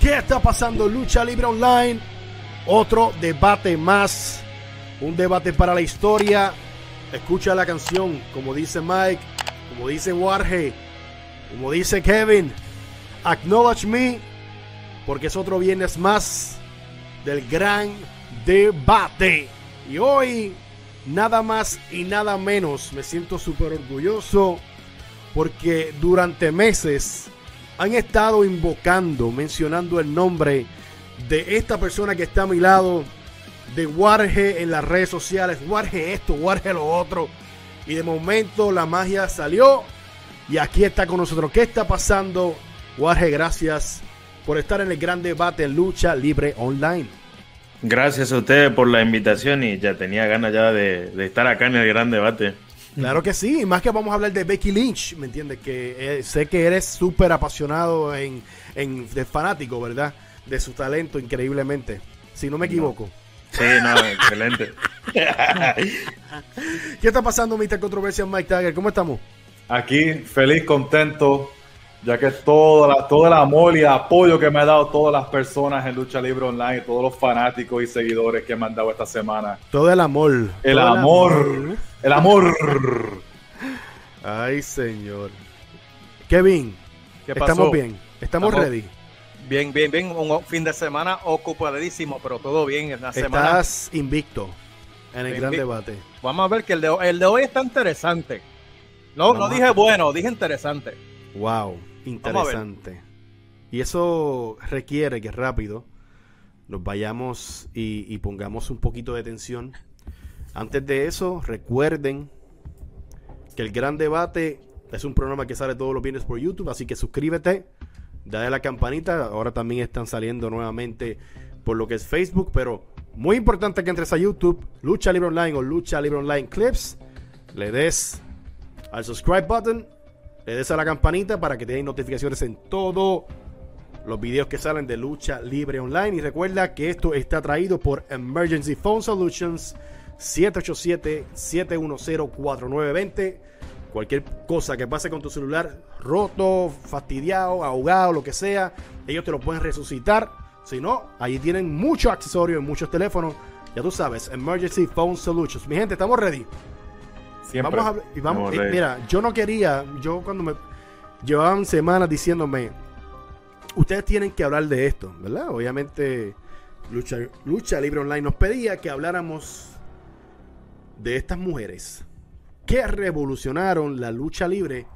¿Qué está pasando Lucha Libre Online? Otro debate más. Un debate para la historia. Escucha la canción, como dice Mike, como dice Warge, como dice Kevin. Acknowledge me, porque es otro viernes más del gran debate. Y hoy, nada más y nada menos, me siento súper orgulloso porque durante meses han estado invocando, mencionando el nombre de esta persona que está a mi lado, de Warge en las redes sociales, Warge esto, Warge lo otro. Y de momento la magia salió y aquí está con nosotros. ¿Qué está pasando? Warge, gracias por estar en el gran debate lucha libre online. Gracias a ustedes por la invitación y ya tenía ganas ya de estar acá en el gran debate. Claro que sí, más que vamos a hablar de Becky Lynch, ¿me entiendes? Que eh, sé que eres súper apasionado en, en, de fanático, ¿verdad? De su talento increíblemente, si no me equivoco. Sí, no, excelente. ¿Qué está pasando, Mr. Controversia Mike Tiger? ¿Cómo estamos? Aquí, feliz, contento, ya que todo, la, todo el amor y apoyo que me ha dado todas las personas en Lucha Libre Online, todos los fanáticos y seguidores que me han dado esta semana. Todo el amor. El amor. El amor. Ay, señor. Kevin, ¿Qué pasó? estamos bien. Estamos, Estamos- ready. Bien, bien, bien. Un fin de semana ocupadísimo, pero todo bien en la semana. Estás invicto en el gran debate. Vamos a ver que el de, el de hoy está interesante. No, no dije bueno, dije interesante. Wow, interesante. Y eso requiere que rápido nos vayamos y, y pongamos un poquito de tensión. Antes de eso, recuerden que el Gran Debate es un programa que sale todos los viernes por YouTube, así que suscríbete, dale la campanita. Ahora también están saliendo nuevamente por lo que es Facebook, pero muy importante que entres a YouTube, Lucha Libre Online o Lucha Libre Online Clips, le des al subscribe button, le des a la campanita para que te den notificaciones en todos los videos que salen de Lucha Libre Online. Y recuerda que esto está traído por Emergency Phone Solutions 787-710-4920. Cualquier cosa que pase con tu celular roto, fastidiado, ahogado, lo que sea, ellos te lo pueden resucitar. Si no, allí tienen muchos accesorios, muchos teléfonos. Ya tú sabes, Emergency Phone Solutions. Mi gente, estamos ready. Siempre. Vamos a hablar- y vamos, mira, yo no quería, yo cuando me llevaban semanas diciéndome, ustedes tienen que hablar de esto, ¿verdad? Obviamente, Lucha, Lucha Libre Online nos pedía que habláramos de estas mujeres que revolucionaron la lucha libre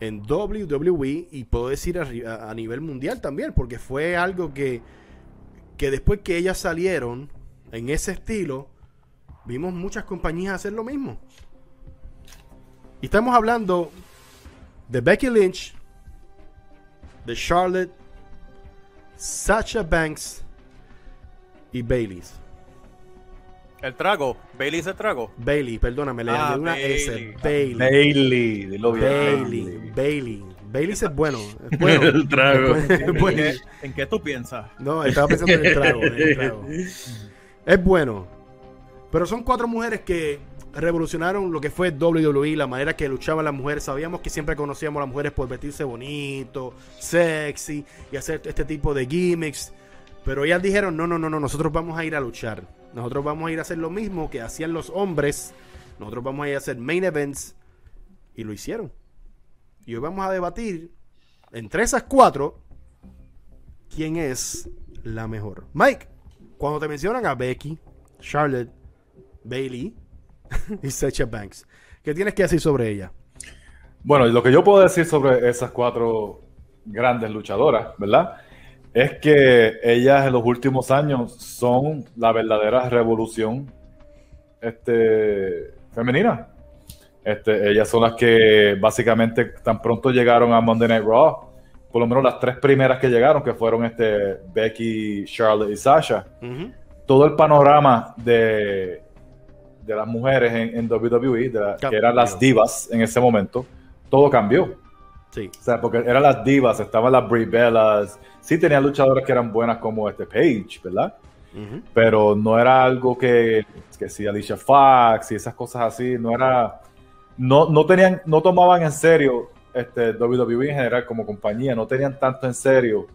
en WWE y puedo decir a, a- a nivel mundial también, porque fue algo que, que después que ellas salieron en ese estilo, vimos muchas compañías hacer lo mismo. Y estamos hablando de Becky Lynch, de Charlotte, Sasha Banks y Bailey's. El trago, Bailey se trago. Bailey, perdóname, le Ah, una Bailey. S. Bailey. Bailey, bien. Bailey. Bailey. Bailey es bueno. Es bueno. El trago. Es ¿En, bueno. qué, en qué tú piensas? No, estaba pensando en el trago. en el trago. Es bueno. Pero son cuatro mujeres que revolucionaron lo que fue WWE, la manera que luchaban las mujeres. Sabíamos que siempre conocíamos a las mujeres por vestirse bonito, sexy y hacer este tipo de gimmicks. Pero ellas dijeron, no, no, no, no, nosotros vamos a ir a luchar. Nosotros vamos a ir a hacer lo mismo que hacían los hombres. Nosotros vamos a ir a hacer main events. Y lo hicieron. Y hoy vamos a debatir entre esas cuatro quién es la mejor. Mike, cuando te mencionan a Becky, Charlotte, Bailey y Sasha Banks, ¿qué tienes que decir sobre ella? Bueno, lo que yo puedo decir sobre esas cuatro grandes luchadoras, ¿verdad? Es que ellas en los últimos años son la verdadera revolución este, femenina. Este, ellas son las que básicamente tan pronto llegaron a Monday Night Raw, por lo menos las tres primeras que llegaron, que fueron este, Becky, Charlotte y Sasha. Todo el panorama de, de las mujeres en, en WWE, de la- que eran las divas en ese momento, todo cambió. Sí. O sea, porque eran las divas, estaban las Brie Bellas, sí tenían luchadoras que eran buenas como este Page, ¿verdad? Pero no era algo que, que si Alicia Fox y esas cosas así, no era, no, no tenían, no tomaban en serio este WWE en general como compañía, no tenían tanto en serio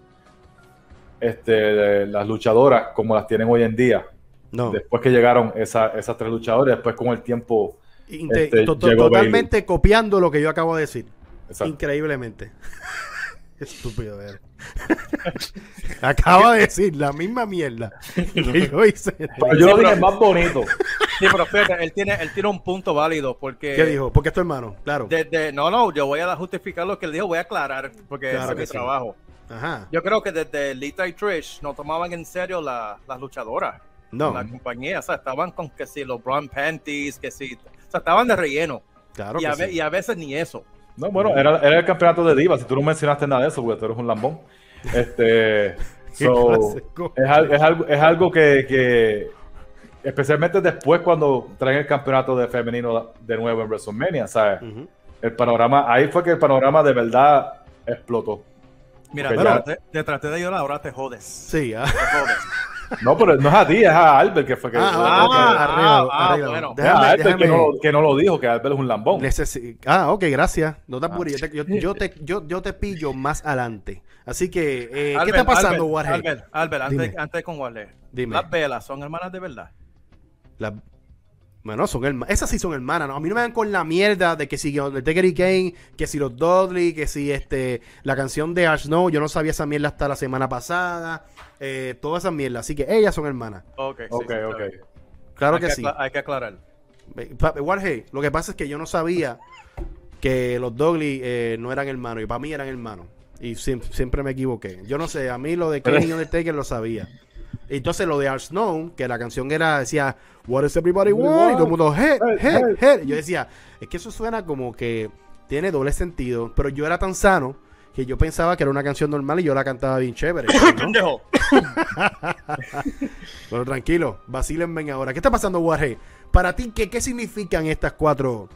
este, las luchadoras como las tienen hoy en día. No. Después que llegaron esa- esas tres luchadoras, después con el tiempo. Inte- este, to- to- llegó totalmente copiando lo que yo acabo de decir. Exacto. Increíblemente. Estúpido, eres. Acaba de decir la misma mierda que yo hice. Pero yo lo dije más bonito. Sí, pero fíjate, él tiene, él tiene un punto válido porque... ¿Qué dijo? Porque es tu hermano, claro. Desde, no, no, yo voy a justificar lo que él dijo, voy a aclarar, porque Claro ese es mi sí. trabajo. Ajá. Yo creo que desde Lita y Trish no tomaban en serio la- las luchadoras. No, La compañía, o sea, estaban con que si los brown panties, que si, o sea, estaban de relleno. claro y, que a ve- sí. y a veces ni eso. No, bueno, era, era el campeonato de divas. Si tú no mencionaste nada de eso, porque tú eres un lambón. Este, so, es, es algo, es algo que, que, especialmente después cuando traen el campeonato de femenino de nuevo en WrestleMania, ¿sabes? Ujú. El panorama, ahí fue que el panorama de verdad explotó. Mira, te, ya. traté, te traté de llorar, ahora te jodes. Sí, ah. Te jodes. No, pero no es a ti, es a Albert que fue que. Ah, Ah, ok, ah, arréglalo, ah, arréglalo. bueno. es a Déjame, Albert que, no, lo- que no lo dijo, que Albert es un lambón. necesi- Ah, ok, gracias. No te apures. Yo, te, yo, yo te, yo, yo te pillo más adelante. Así que, eh, ¿qué está pasando, Albert, Warhead? Albert, Albert, antes, antes con Warhead. Dime. Las velas son hermanas de verdad. La- Bueno, son hermanas. Esas sí son hermanas, ¿no? A mí no me dan con la mierda de que si Undertaker y Kane, que si los Dudley, que si este la canción de Ash Snow, yo no sabía esa mierda hasta la semana pasada. Eh, todas esas mierdas. Así que ellas son hermanas. Ok, sí, Ok, sí, está ok. bien. Claro hay que sí. Hay que aclarar. Warhead, lo que pasa es que yo no sabía que los Dudley eh, no eran hermanos. Y para mí eran hermanos. Y siempre, siempre me equivoqué. Yo no sé, a mí lo de Kane y Undertaker lo sabía. Entonces lo de Art Snow, que la canción era, decía, What does everybody want? Y todo el mundo, head, head, head. Yo decía, es que eso suena como que tiene doble sentido. Pero yo era tan sano que yo pensaba que era una canción normal y yo la cantaba bien chévere. ¿no? Pendejo. Bueno, tranquilo, vacílenme ahora. ¿Qué está pasando, Warhead? Para ti, ¿qué, qué significan estas cuatro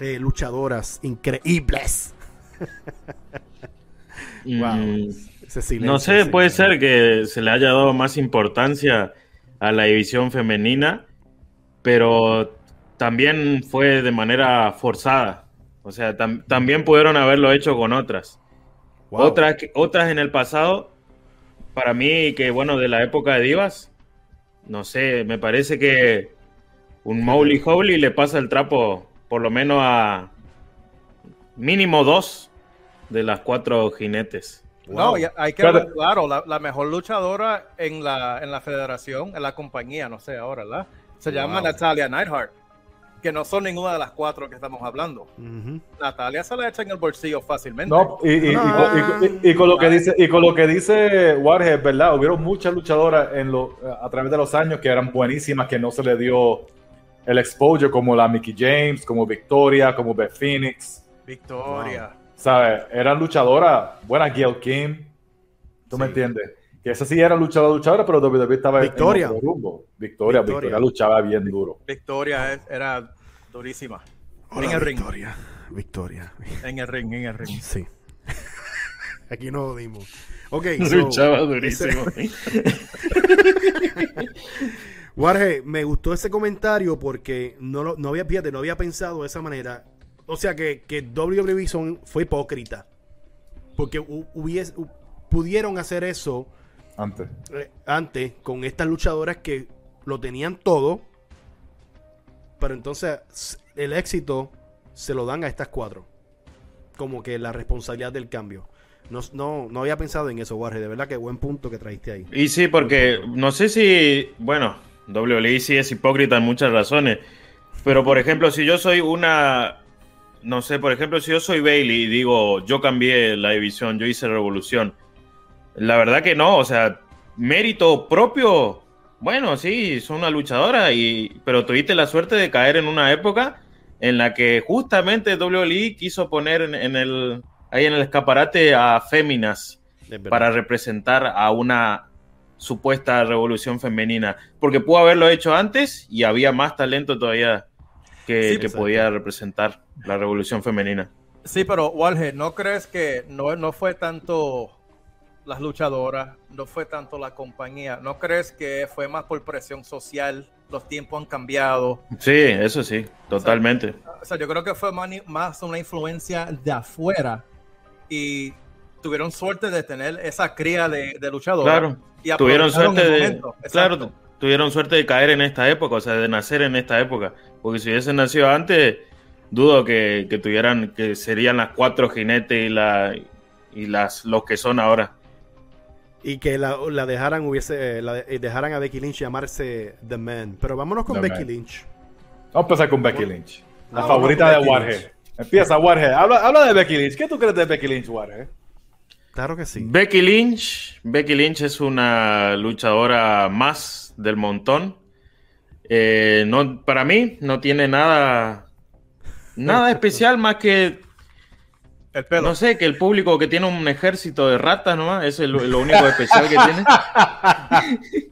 eh, luchadoras increíbles? Wow. Mm, Ese silencio, No sé, puede sí. ser que se le haya dado más importancia a la división femenina, pero también fue de manera forzada. O sea, tam- también pudieron haberlo hecho con otras. Wow. Otras, otras en el pasado, para mí, que bueno, de la época de Divas, no sé, me parece que un Mowgli Howley le pasa el trapo por lo menos a mínimo dos de las cuatro jinetes. No, y hay que Pero- ver, claro, la, la mejor luchadora en la, en la federación, en la compañía, no sé ahora, ¿verdad? Se llama. Natalia Neidhart, que no son ninguna de las cuatro que estamos hablando. Natalia se la echa en el bolsillo fácilmente. No, y, y- y con- y- y- y con lo que dice, y con lo que dice Warhead, ¿verdad? Hubieron muchas luchadoras en lo, a través de los años que eran buenísimas, que no se le dio el exposure, como la Mickey James, como Victoria, como Beth Phoenix, Victoria. ¿Sabes? Eran luchadoras buenas, Gail Kim, ¿tú me entiendes? Que esa sí era luchadora, luchadora, pero WWE estaba en- Victoria. en otro rumbo. Victoria, Victoria. Victoria luchaba bien duro. Victoria es- era durísima. Hola, en el ring. Victoria. Victoria. En el ring, en el ring. Sí. Aquí no dimos. Ok, so, Luchaba durísimo. Warge, me gustó ese comentario porque no, lo, no había, fíjate, no había pensado de esa manera. O sea que, que WWE son- fue hipócrita. Porque pudieron hacer eso Antes. eh, antes con estas luchadoras que lo tenían todo. Pero entonces el éxito se lo dan a estas cuatro. Como que la responsabilidad del cambio. No, no, no había pensado en eso, Warge. De verdad que buen punto que traiste ahí. Y sí, porque no sé si, bueno, WWE sí es hipócrita en muchas razones, pero por ejemplo, si yo soy una, no sé, por ejemplo, si yo soy Bailey y digo, yo cambié la división, yo hice revolución, la verdad que no, o sea, mérito propio, bueno, sí, son una luchadora, y, pero tuviste la suerte de caer en una época en la que justamente WWE quiso poner en, en el, ahí en el escaparate a féminas Es para representar a una supuesta revolución femenina. Porque pudo haberlo hecho antes y había más talento todavía que, Sí, que exacto. podía representar la revolución femenina. Sí, pero Walge, ¿no crees que no, no fue tanto las luchadoras, no fue tanto la compañía? ¿No crees que fue más por presión social? Los tiempos han cambiado. Sí, eso sí, totalmente. O sea, yo creo que fue más, más una influencia de afuera. Y tuvieron suerte de tener esa cría de, de luchadores. Claro, y tuvieron suerte de, claro, tuvieron suerte de caer en esta época, o sea, de nacer en esta época, porque si hubiesen nacido antes, dudo que, que tuvieran, que serían las cuatro jinetes y la y las los que son ahora. Y que la, la dejaran hubiese la de- dejaran a Becky Lynch llamarse The Man. Pero vámonos con The Becky Man. Lynch. Vamos a empezar con Becky Lynch. La No, favorita de Warhead. Empieza Warhead. Habla, habla de Becky Lynch. ¿Qué tú crees de Becky Lynch, Warhead? Claro que sí. Becky Lynch, Becky Lynch es una luchadora más del montón. Eh, no, para mí no tiene nada, nada especial más que El pelo. No sé, que el público que tiene un ejército de ratas nomás, eso es lo, lo único especial que tiene.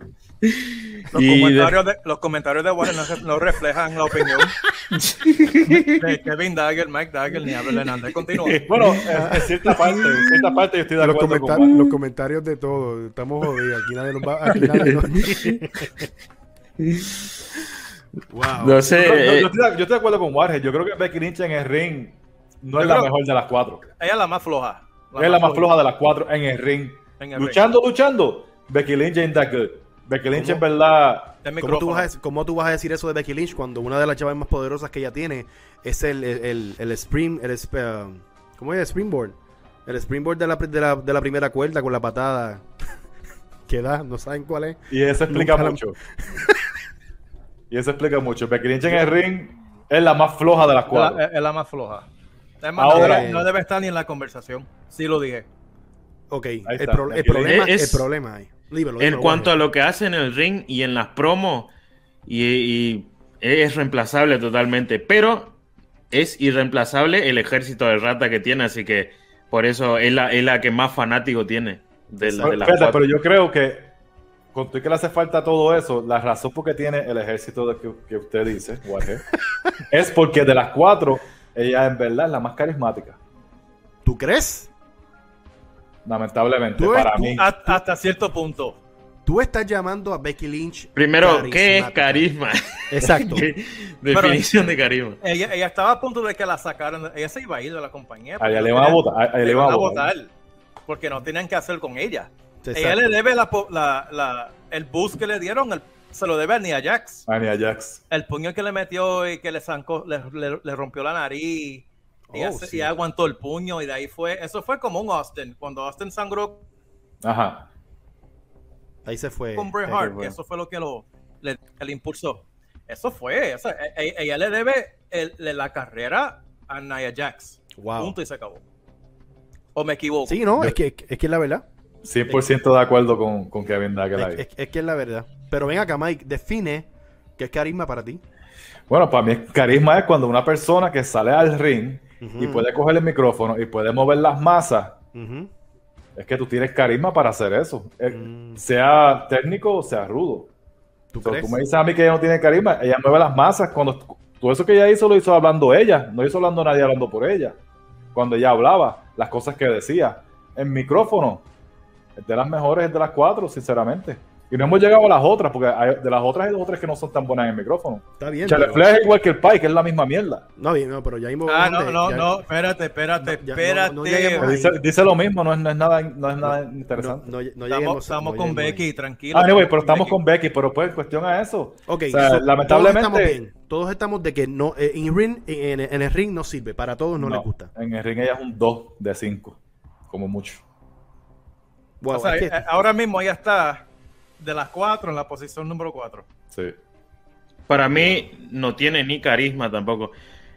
Los, Y comentarios de, los comentarios de Warren no, re- no reflejan la opinión de Kevin Dagger, Mike Dagger ni Abel Hernández. Continúa. Bueno, en, cierta parte, en cierta parte yo estoy de Los, acuerdo con comenta- Warhead. los comentarios de todo. Estamos jodidos. Aquí nadie nos va. Aquí nadie nos- wow. No sé, Yo, yo- yo eh, estoy, de- yo estoy de acuerdo con Warhead. Yo creo que Becky Lynch en el ring no es la mejor de las cuatro. Ella es la más floja. es la más floja de las cuatro en el ring. En el luchando, luchando. Becky Lynch ain't that good. Becky Lynch ¿Cómo? en verdad. ¿Cómo tú, vas a, cómo tú vas a decir eso de Becky Lynch cuando una de las chavas más poderosas que ella tiene es el, el, el, el spring, el, um, ¿cómo es? El springboard. El springboard de la, de, la, de la primera cuerda con la patada que da, no saben cuál es. Y eso explica Nunca la- mucho. y eso explica mucho. Becky Lynch en el ring es la más floja de las Es cuatro. la, es la más floja. Es más, Ahora- no, debe, no debe estar ni en la conversación. Sí lo dije. Ok, el, pro- problema, Lynch. el problema ahí. En cuanto a lo que hace en el ring y en las promos, y, y es reemplazable totalmente, pero es irreemplazable el ejército de rata que tiene, así que por eso es la, es la que más fanático tiene. De, la- de cuatro. pero yo creo que con tú que le hace falta todo eso, la razón por qué tiene el ejército de que, que usted dice, Warhead, es porque de las cuatro, ella en verdad es la más carismática. ¿Tú crees? Lamentablemente, Tú para mí. Ha- hasta cierto punto. Tú estás llamando a Becky Lynch. Primero, ¿qué es carisma? Exacto. ¿Qué definición de carisma. Ella, ella estaba a punto de que la sacaran. Ella se iba a ir de la compañía. A ella porque le van a votar. Le van a votar. Porque no tenían que hacer con ella. Exacto. Ella le debe la, po- la- la- el boost que le dieron, el- se lo debe a Nia Jax. A Nia Jax. El puño que le metió y que le zancó, le, le- le rompió la nariz. Y, Oh, ese- sí. y aguantó el puño y de ahí fue, eso fue como un Austin, cuando Austin sangró Ajá. Ahí se fue. con Bret Hart, fue. eso fue lo que lo, le, impulsó. Eso fue, o sea, e- e- ella le debe el- la carrera a Nia Jax. Wow. Punto y se acabó. ¿O me equivoco? Sí, no, es que, es que es la verdad. 100% de acuerdo con, con Kevin Dagger Es, es- es que es la verdad. Pero ven acá, Mike, define qué es carisma para ti. Bueno, para mí carisma es cuando una persona que sale al ring y puede coger el micrófono y puede mover las masas, es que tú tienes carisma para hacer eso. Eh, Mm. Sea técnico o sea rudo. ¿Tú So, tú me dices a mí que ella no tiene carisma, ella mueve las masas. Cuando todo eso que ella hizo lo hizo hablando ella, no hizo hablando nadie hablando por ella. Cuando ella hablaba, las cosas que decía. En micrófono, es de las mejores es de las cuatro, sinceramente. Y no hemos llegado a las otras, porque hay- de las otras hay dos o tres que no son tan buenas en micrófono. Está bien. Charles pero- es igual que el Pai, que es la misma mierda. No, bien, no, pero ya mismo. Ah, no, no, Ya- no, espérate, espérate, No, ya, no, espérate. no ahí. Dice, dice lo mismo, no es, no es nada, no es nada No, interesante. no, no estamos lleguemos- estamos no con. Becky, tranquilo. Ah, anyway, pero estamos Becky. con Becky, pero pues en cuestión a eso. Ok, O sea, so, lamentablemente- Todos estamos, bien. Todos estamos de que no, eh, en, ring, en, en el ring no sirve. Para todos no, les gusta. En el ring ella es un 2 de 5, como mucho. Wow, O sea, es que- eh, ahora mismo ella está de las cuatro en la posición número cuatro. Sí. Para mí no tiene ni carisma tampoco.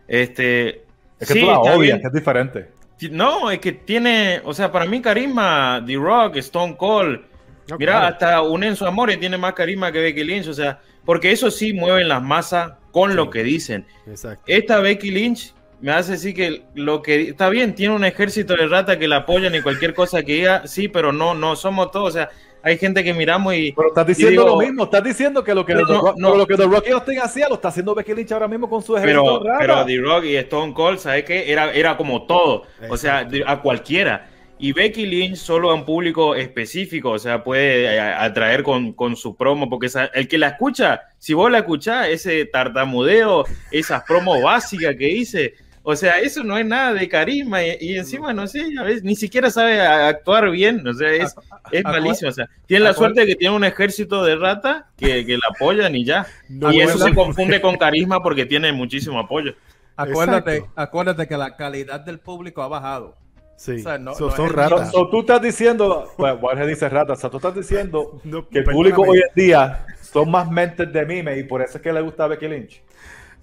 Este, Es que sí, tú la odias, que es diferente. No, es que tiene, o sea, para mí carisma, The Rock, Stone Cold. No, Mira, claro. hasta un Enzo Amore tiene más carisma que Becky Lynch, o sea, porque eso sí mueven las masas con lo que dicen. Exacto. Esta Becky Lynch me hace decir que lo que está bien, tiene un ejército de rata que la apoyan y cualquier cosa que diga, sí, pero no, no somos todos, o sea, hay gente que miramos y Pero estás diciendo digo- lo mismo, estás diciendo que lo que, No, The Rock, no. lo que The Rock y Austin hacía lo está haciendo Becky Lynch ahora mismo con su ejército pero, de rata. pero The Rock y Stone Cold, ¿sabes qué? Era, era como todo, o sea, a cualquiera. Y Becky Lynch solo a un público específico, o sea, puede eh, atraer con, con su promo, porque esa- el que la escucha, si vos la escuchás, ese tartamudeo, esas promos básicas que hice, O sea, eso no es nada de carisma y, encima, no sé, a veces ni siquiera sabe actuar bien, o sea, es, es malísimo. O sea, tiene la suerte de que tiene un ejército de rata que, que la apoyan y ya. y eso se confunde con carisma porque tiene muchísimo apoyo. Acuérdate, acuérdate que la calidad del público ha bajado. Sí, son ratas. tú estás diciendo, pues Borges dice ratas, o sea, tú estás diciendo que el público hoy en día son más mentes de mime y por eso es que le gusta Becky Lynch.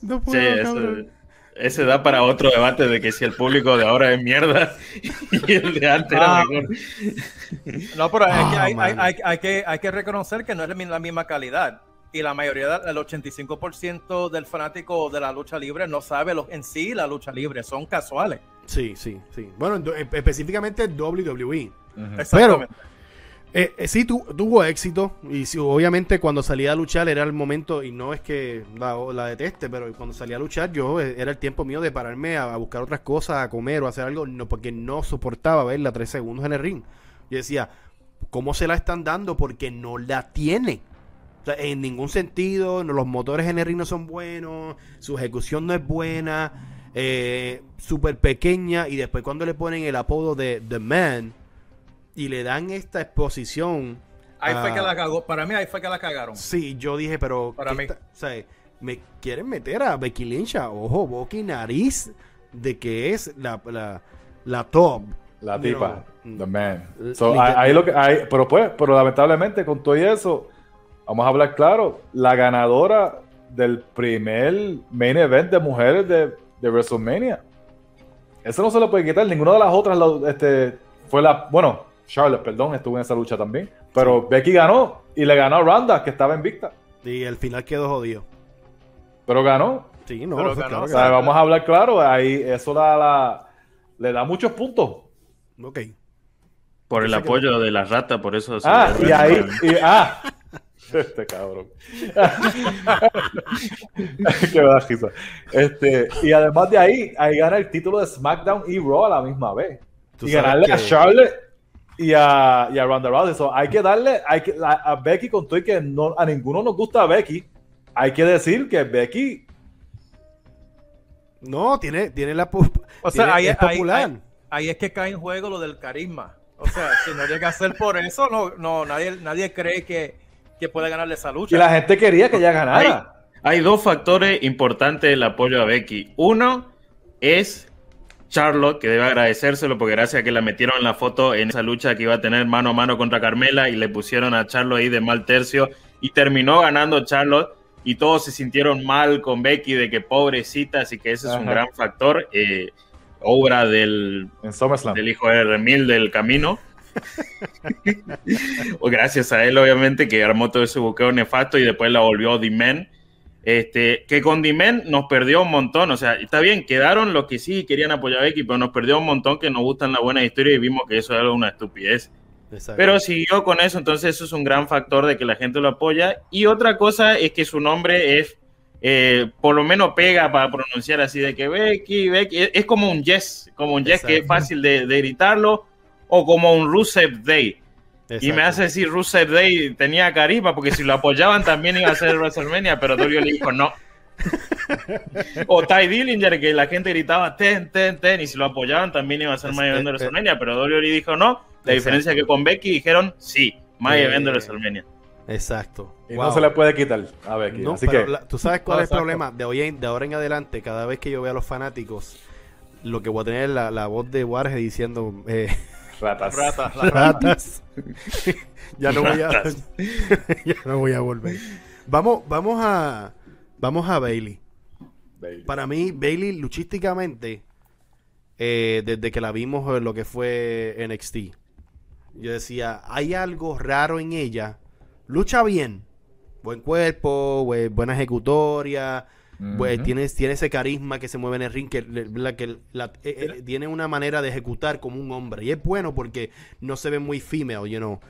No puedo, sí, eso, ese da para otro debate de que si el público de ahora es mierda y el de antes era ah. mejor. No, pero ah, hay, que, hay, que, reconocer que no es la misma calidad. Y la mayoría, el 85% del fanático de la lucha libre no sabe lo, en sí la lucha libre, son casuales. Sí, sí, sí. Bueno, específicamente WWE. Exactamente. Pero eh, eh, sí, tuvo éxito. Y obviamente cuando salía a luchar era el momento, y no es que la, deteste, pero cuando salía a luchar yo eh, era el tiempo mío de pararme a, buscar otras cosas, a comer o hacer algo, no, porque no soportaba verla tres segundos en el ring. Yo decía, ¿cómo se la están dando? Porque no la tiene. en ningún sentido, los motores en el ring no son buenos, su ejecución no es buena, eh, súper pequeña, y después cuando le ponen el apodo de The Man, y le dan esta exposición. Ahí fue que la cagó. Para mí, ahí fue que la cagaron. Sí, yo dije, pero. Para mí. o sea, me quieren meter a Becky Lynch ojo, boca y nariz de que es la, la, la top. La tipa, the man. ahí lo que, hay, pero pues, pero lamentablemente con todo eso, vamos a hablar claro, la ganadora del primer main event de mujeres de, de WrestleMania. Eso no se lo puede quitar. Ninguna de las otras este, fue la. Bueno, Charlotte, perdón, estuvo en esa lucha también. Pero Becky ganó y le ganó a Ronda, que estaba invicta. Y al final quedó jodido. Pero ganó. Sí, no, ganó, vamos a hablar claro, ahí eso da la, le da muchos puntos. Ok. Por el apoyo de la rata, por eso. Ah, y ahí, y, ah, este cabrón. Qué bajito. Este, y además de ahí, ahí gana el título de SmackDown y Raw a la misma vez. Y ganarle a Charlotte y a, y a Ronda Rousey. hay que darle hay que, a, Becky con todo y que no, a ninguno nos gusta a Becky. Hay que decir que Becky. No, tiene, tiene la. O sea, ahí, es popular. Ahí, es que cae en juego lo del carisma. O sea, si no llega a ser por eso, no, no nadie, nadie cree que, que puede ganarle esa lucha. Y la gente quería que ella ganara. Hay, hay dos factores importantes del apoyo a Becky. Uno es Charlotte, que debe agradecérselo porque gracias a que la metieron en la foto en esa lucha que iba a tener mano a mano contra Carmela y le pusieron a Charlotte ahí de mal tercio y terminó ganando Charlotte y todos se sintieron mal con Becky de que pobrecita, así que ese es un gran factor. Eh, obra del, del hijo de Remil del camino. gracias a él, obviamente, que armó todo ese buqueo nefasto y después la volvió D-Men este, que con Dimen nos perdió un montón. O sea, está bien, quedaron los que sí querían apoyar a Becky, pero nos perdió un montón que nos gustan la buena historia y vimos que eso era una estupidez. Pero siguió con eso, entonces eso es un gran factor de que la gente lo apoya. Y otra cosa es que su nombre es, eh, por lo menos pega para pronunciar así de que Becky, Becky, es, como un yes, como un yes que es fácil de, de gritarlo, o como un Rusev Day y me hace decir Rusev Day tenía carisma, porque si lo apoyaban también iba a ser WrestleMania, pero Dolio le dijo no. o Ty Dillinger, que la gente gritaba ten, ten, ten, y si lo apoyaban también iba a ser Event de WrestleMania, pero Dolio le dijo no. La diferencia es que con Becky dijeron sí, Maya Event de WrestleMania. Exacto. Y no se le puede quitar a Becky. Así que... Tú sabes cuál es el problema. De, hoy de ahora en adelante, cada vez que yo vea a los fanáticos, lo que voy a tener es la, la voz de Warge diciendo. Eh, Ratas. Ratas. Ratas. ya, no voy a, ya no voy a volver. Vamos, vamos a. Vamos a Bailey. Para mí, Bailey, luchísticamente, eh, desde que la vimos en lo que fue NXT, yo decía, hay algo raro en ella. Lucha bien. Buen cuerpo, buena ejecutoria, pues tiene, ese carisma que se mueve en el ring, que, que eh, eh, tiene una manera de ejecutar como un hombre. Y es bueno porque no se ve muy female, you know.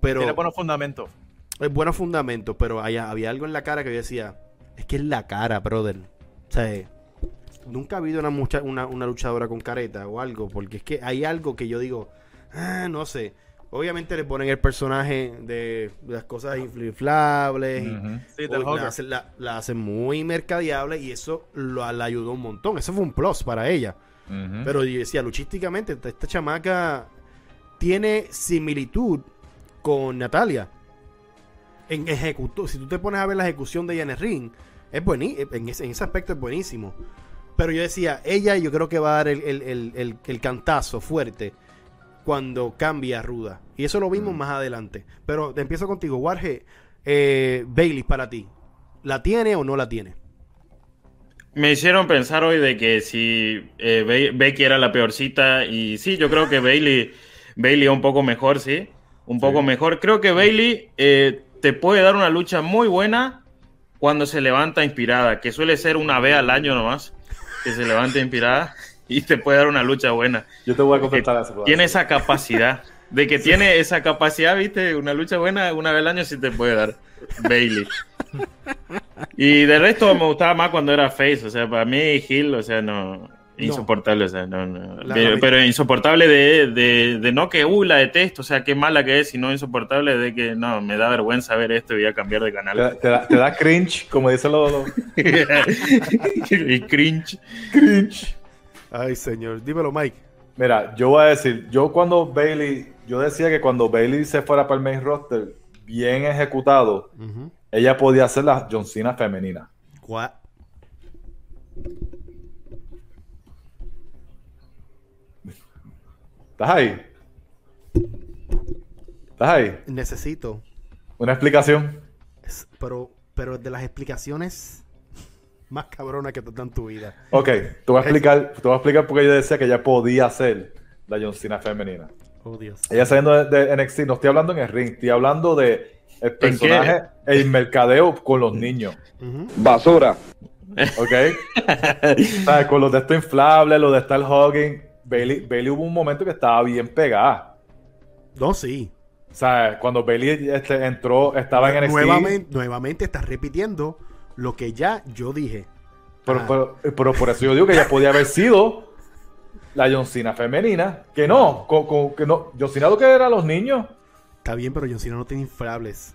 Pero, tiene buenos fundamentos. Es buenos fundamentos, pero había algo en la cara que yo decía, es que es la cara, brother. O sea, nunca ha habido una, mucha, una, luchadora con careta o algo, porque es que hay algo que yo digo, ah, no sé. Obviamente le ponen el personaje de las cosas inflables. y-. Sí, la, hacen, la- la hacen muy mercadiable y eso lo, la ayudó un montón. Eso fue un plus para ella. Pero yo decía, luchísticamente, esta, chamaca tiene similitud con Natalia. En ejecuto, si tú te pones a ver la ejecución de ella en el ring, es buenísimo. En ese, en ese aspecto es buenísimo. Pero yo decía, ella yo creo que va a dar el, el- el- el- el cantazo fuerte cuando cambia Ruda. Y eso lo vimos Mm. más adelante. Pero te empiezo contigo, Warge. Eh, Bailey, para ti, ¿la tiene o no la tiene? Me hicieron pensar hoy de que si eh, Be- Becky era la peorcita y sí, yo creo que Bailey, Bailey un poco mejor, sí, un poco mejor. Creo que Bailey eh, te puede dar una lucha muy buena cuando se levanta inspirada, que suele ser una vez al año nomás, que se levanta inspirada y te puede dar una lucha buena. Yo te voy a contestar eso. Eh, Tiene esa capacidad, de que tiene esa capacidad, viste, una lucha buena una vez al año sí te puede dar Bailey. Y de resto me gustaba más cuando era face, o sea, para mí Hill, o sea, no, insoportable, o sea, no, no. Pero, insoportable de, de, de no que, uh, la detesto, o sea, qué mala que es, sino insoportable de que, no, me da vergüenza ver esto y voy a cambiar de Te, canal. te da, te da cringe, como dicen los, los- y cringe. cringe. Ay, señor. Dímelo, Mike. Mira, yo voy a decir, yo cuando Bailey, yo decía que cuando Bailey se fuera para el main roster, bien ejecutado, ella podía ser la John Cena femenina. Gua- ¿Estás ahí? ¿Estás ahí? Necesito. Una explicación. es- pero, pero de las explicaciones más cabronas que te dan tu vida. Ok, te voy a explicar, te voy a explicar por qué yo decía que ella podía ser la John Cena femenina. Oh, Dios. Ella saliendo de, de NXT, no estoy hablando en el ring, estoy hablando de el personaje, el mercadeo con los niños. Basura. ¿Ok? ¿Sabes? Con los de estos inflables, los de estar hugging. Bailey, Bailey hubo un momento que estaba bien pegada. No, sí. O sea, cuando Bailey este, entró, estaba en NXT. Nuevamente, nuevamente estás repitiendo lo que ya yo dije. Pero, Ah. pero- pero por eso yo digo que ella podía haber sido la John Cena femenina. Que no, con, con- que no. John Cena lo que era los niños. Está bien, pero John Cena no tiene inflables.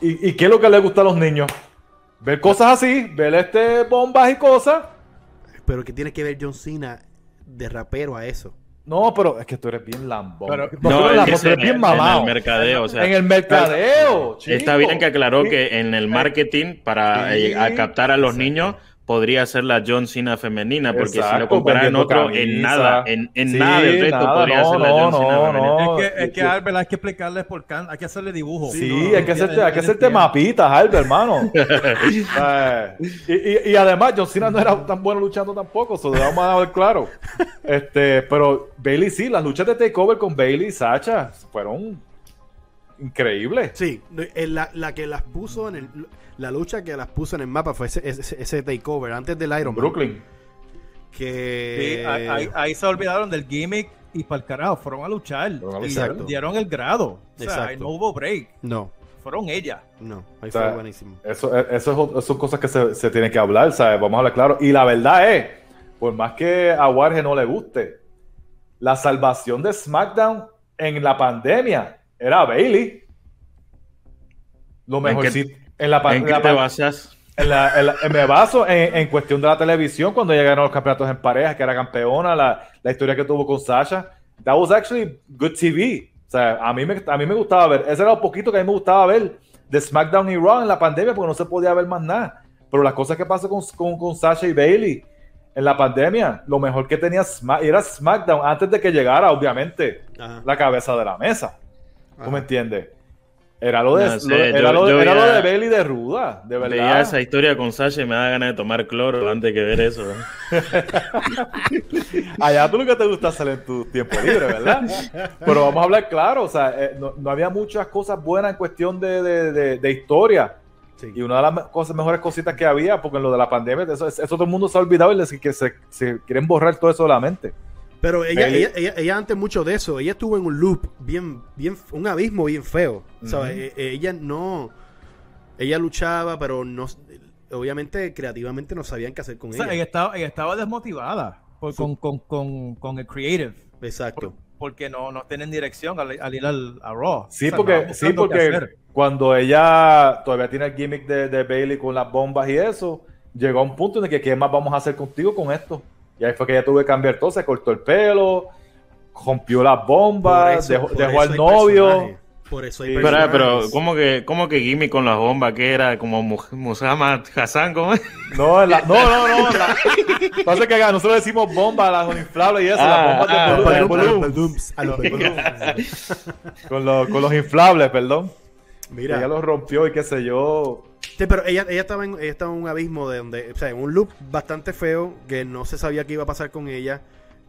¿Y, y qué es lo que le gusta a los niños? Ver cosas así, ver este bombas y cosas. Pero ¿qué tiene que ver John Cena de rapero a eso? No, pero es que tú eres bien lambón. Pero- no, tú No, eres es lambón, que tú eres en- bien en mamado. el mercadeo, o sea, en el mercadeo. Está chico. bien que aclaró Sí. que en el marketing para Sí, eh, a captar a los niños podría ser la John Cena femenina, porque si Exacto, lo comparan en vendiendo otro, en nada, en, en Sí, nada del resto nada, podría no, ser la no, John Cena no, femenina. no. Es que, es que Albert, hay que explicarles por can, hay que hacerle dibujo. Sí, no, hay que hacerte, hay que hacerte mapitas, Albert, hermano. Eh, y, y- y además, John Cena no era tan bueno luchando tampoco, eso lo vamos a ver claro. Este, pero Bailey sí, las luchas de Takeover con Bailey y Sacha fueron increíbles. Sí, eh, la, la que las puso en el. La lucha que las puso en el mapa fue ese, ese, ese takeover antes del Iron Man. Brooklyn. Que. Sí, ahí, ahí- ahí se olvidaron del gimmick y para el carajo, fueron a luchar. Fueron a y luchar. dieron el grado. O sea, Exacto. no hubo break. No, Fueron ellas. no. Ahí O sea, fue buenísimo. Eso, eso, es- eso son cosas que se, se tienen que hablar, ¿sabes? Vamos a hablar claro. Y la verdad es, por más que a Warge no le guste, la salvación de SmackDown en la pandemia era Bailey. Lo ¿En mejor qué- sí. En la, ¿En en qué la te basas? en la- en la- en- me baso en, en cuestión de la televisión, cuando ella ganó los campeonatos en pareja, que era campeona, la, la historia que tuvo con Sasha. That was actually good TV. O sea, a mí, me, a mí me gustaba ver. Ese era lo poquito que a mí me gustaba ver de SmackDown y Raw en la pandemia, porque no se podía ver más nada. Pero las cosas que pasan con, con, con Sasha y Bailey en la pandemia, lo mejor que tenía Sma- era SmackDown antes de que llegara, obviamente, Ajá. la cabeza de la mesa. ¿Tú Ajá. me entiendes? Era lo de, No sé, lo- era yo- lo, yo era lo veía- de Bailey de Ruda, de verdad. Veía esa historia con Sasha y me da ganas de tomar cloro antes que ver eso. Allá tú lo que te gusta hacer en tu tiempo libre, ¿verdad? Pero vamos a hablar claro, o sea, eh, no, no había muchas cosas buenas en cuestión de, de- de- de historia. Sí. Y una de las cosas, mejores cositas que había, porque en lo de la pandemia, eso, eso todo el mundo se ha olvidado y les- que se, se quieren borrar todo eso de la mente. Pero ella, ella, ella, ella antes mucho de eso, ella estuvo en un loop bien, bien, un abismo bien feo. ¿sabes? E- Ella no, ella luchaba, pero no, obviamente creativamente no sabían qué hacer con O sea, ella. ella estaba, ella estaba desmotivada por- con, con, con, con el creative. Exacto. porque no, no tienen dirección al, ir al, a Raw. Sí, porque, sí, porque cuando ella todavía tiene el gimmick de, de, Bailey con las bombas y eso, llegó a un punto en el que ¿qué más vamos a hacer contigo con esto? Y ahí fue que ella tuvo que cambiar todo, se cortó el pelo, rompió las bombas, dejó, dejó al novio. Por eso hay pero, pero, ¿cómo que, cómo que gimmick con las bombas? ¿Qué era? ¿Como Muhammad Hassan? ¿cómo? No, no, no, no. La, pasa que nosotros decimos bombas, las inflables y eso, las ah, bombas de ah, con, los, con los inflables, perdón. Mira. Ella los rompió y qué sé yo. Sí, pero ella, ella, estaba en, ella estaba en un abismo de donde, o sea, en un loop bastante feo que no se sabía qué iba a pasar con ella.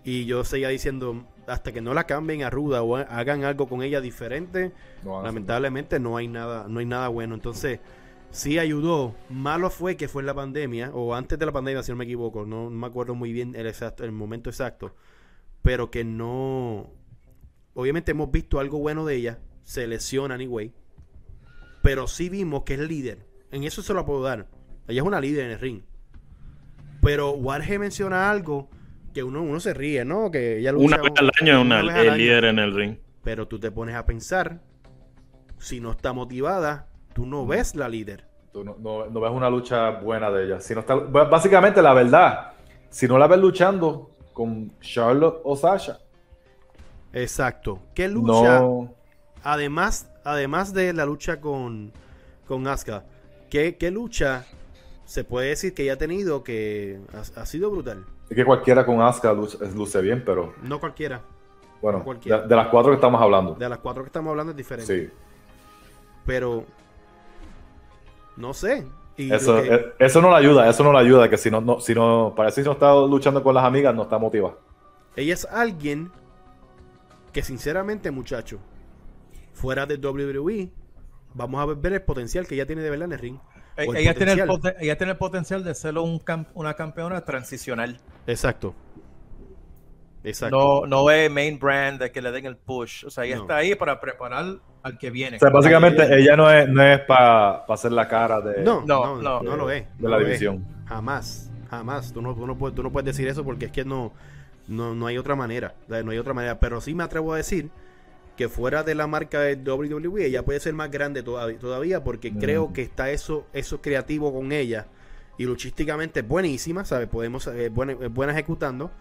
Y yo seguía diciendo, hasta que no la cambien a ruda o hagan algo con ella diferente, lamentablemente no hay nada, no hay nada bueno. Entonces, sí ayudó. Malo fue que fue en la pandemia, o antes de la pandemia, si no me equivoco, no, me acuerdo muy bien el, exacto, el momento exacto, pero que no. Obviamente hemos visto algo bueno de ella, se lesiona anyway, pero sí vimos que es líder. En eso se lo puedo dar. Ella es una líder en el ring. Pero Warge menciona algo que uno, uno se ríe, ¿no? Que ella una vez al año una, el líder en el ring. Pero tú te pones a pensar, si no está motivada, tú no ves la líder. Tú no, no, ves una lucha buena de ella. Si no está, básicamente, la verdad, si no la ves luchando con Charlotte o Sasha. Exacto. ¿Qué lucha? Además, además de la lucha con, con Asuka, ¿qué, ¿qué, lucha se puede decir que ella ha tenido que ha sido brutal? Es que cualquiera con Asuka luce, bien, pero. No cualquiera. Bueno, De, las cuatro que estamos hablando. De las cuatro que estamos hablando es diferente. Sí. Pero. No sé. eso, eh, eso no le ayuda, eso no le ayuda, que si no, no, si no, parece que no está luchando con las amigas, no está motivada. Ella es alguien que sinceramente, muchacho, fuera de WWE, vamos a ver el potencial que ella tiene de verdad en el ring. Ella tiene, el ella tiene, el potencial de ser un una campeona transicional. Exacto. Exacto. No, no es main brand de que le den el push. O sea, ella está ahí para preparar al que viene. O sea, básicamente ella no es, no es para hacer la cara de. No, no, no, no, lo es. De la división. Jamás, jamás. Tú no, tú no, puedes, tú no puedes decir eso porque es que no, no, no hay otra manera. No hay otra manera. Pero sí me atrevo a decir que fuera de la marca de WWE ella puede ser más grande todavía porque creo que está eso eso creativo con ella y luchísticamente es buenísima, ¿sabes? Podemos eh, buena, buena, ejecutando.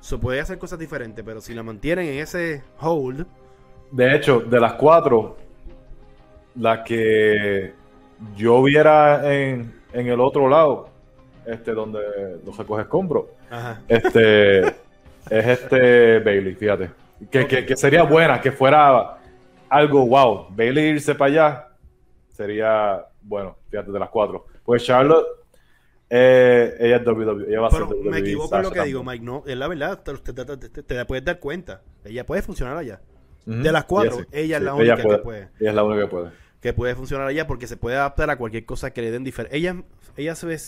Se puede hacer cosas diferentes, pero si la mantienen en ese hold. De hecho, de las cuatro, la que yo viera en, en el otro lado, este, donde los recoge escombros, este, es este Bailey, fíjate. Que, sería buena, que fuera algo wow. Bailey irse para allá sería bueno, fíjate, de las cuatro. Pues Charlotte, eh, ella es WWE. Ella va a ser WWE, me equivoco en lo que digo, Mike. No, es la verdad, te, te, puedes dar cuenta. Ella puede funcionar allá. De las cuatro, ella es la única que puede. Ella es la única que puede. Que puede funcionar allá porque se puede adaptar a cualquier cosa que le den diferente. Ella, ella se ve,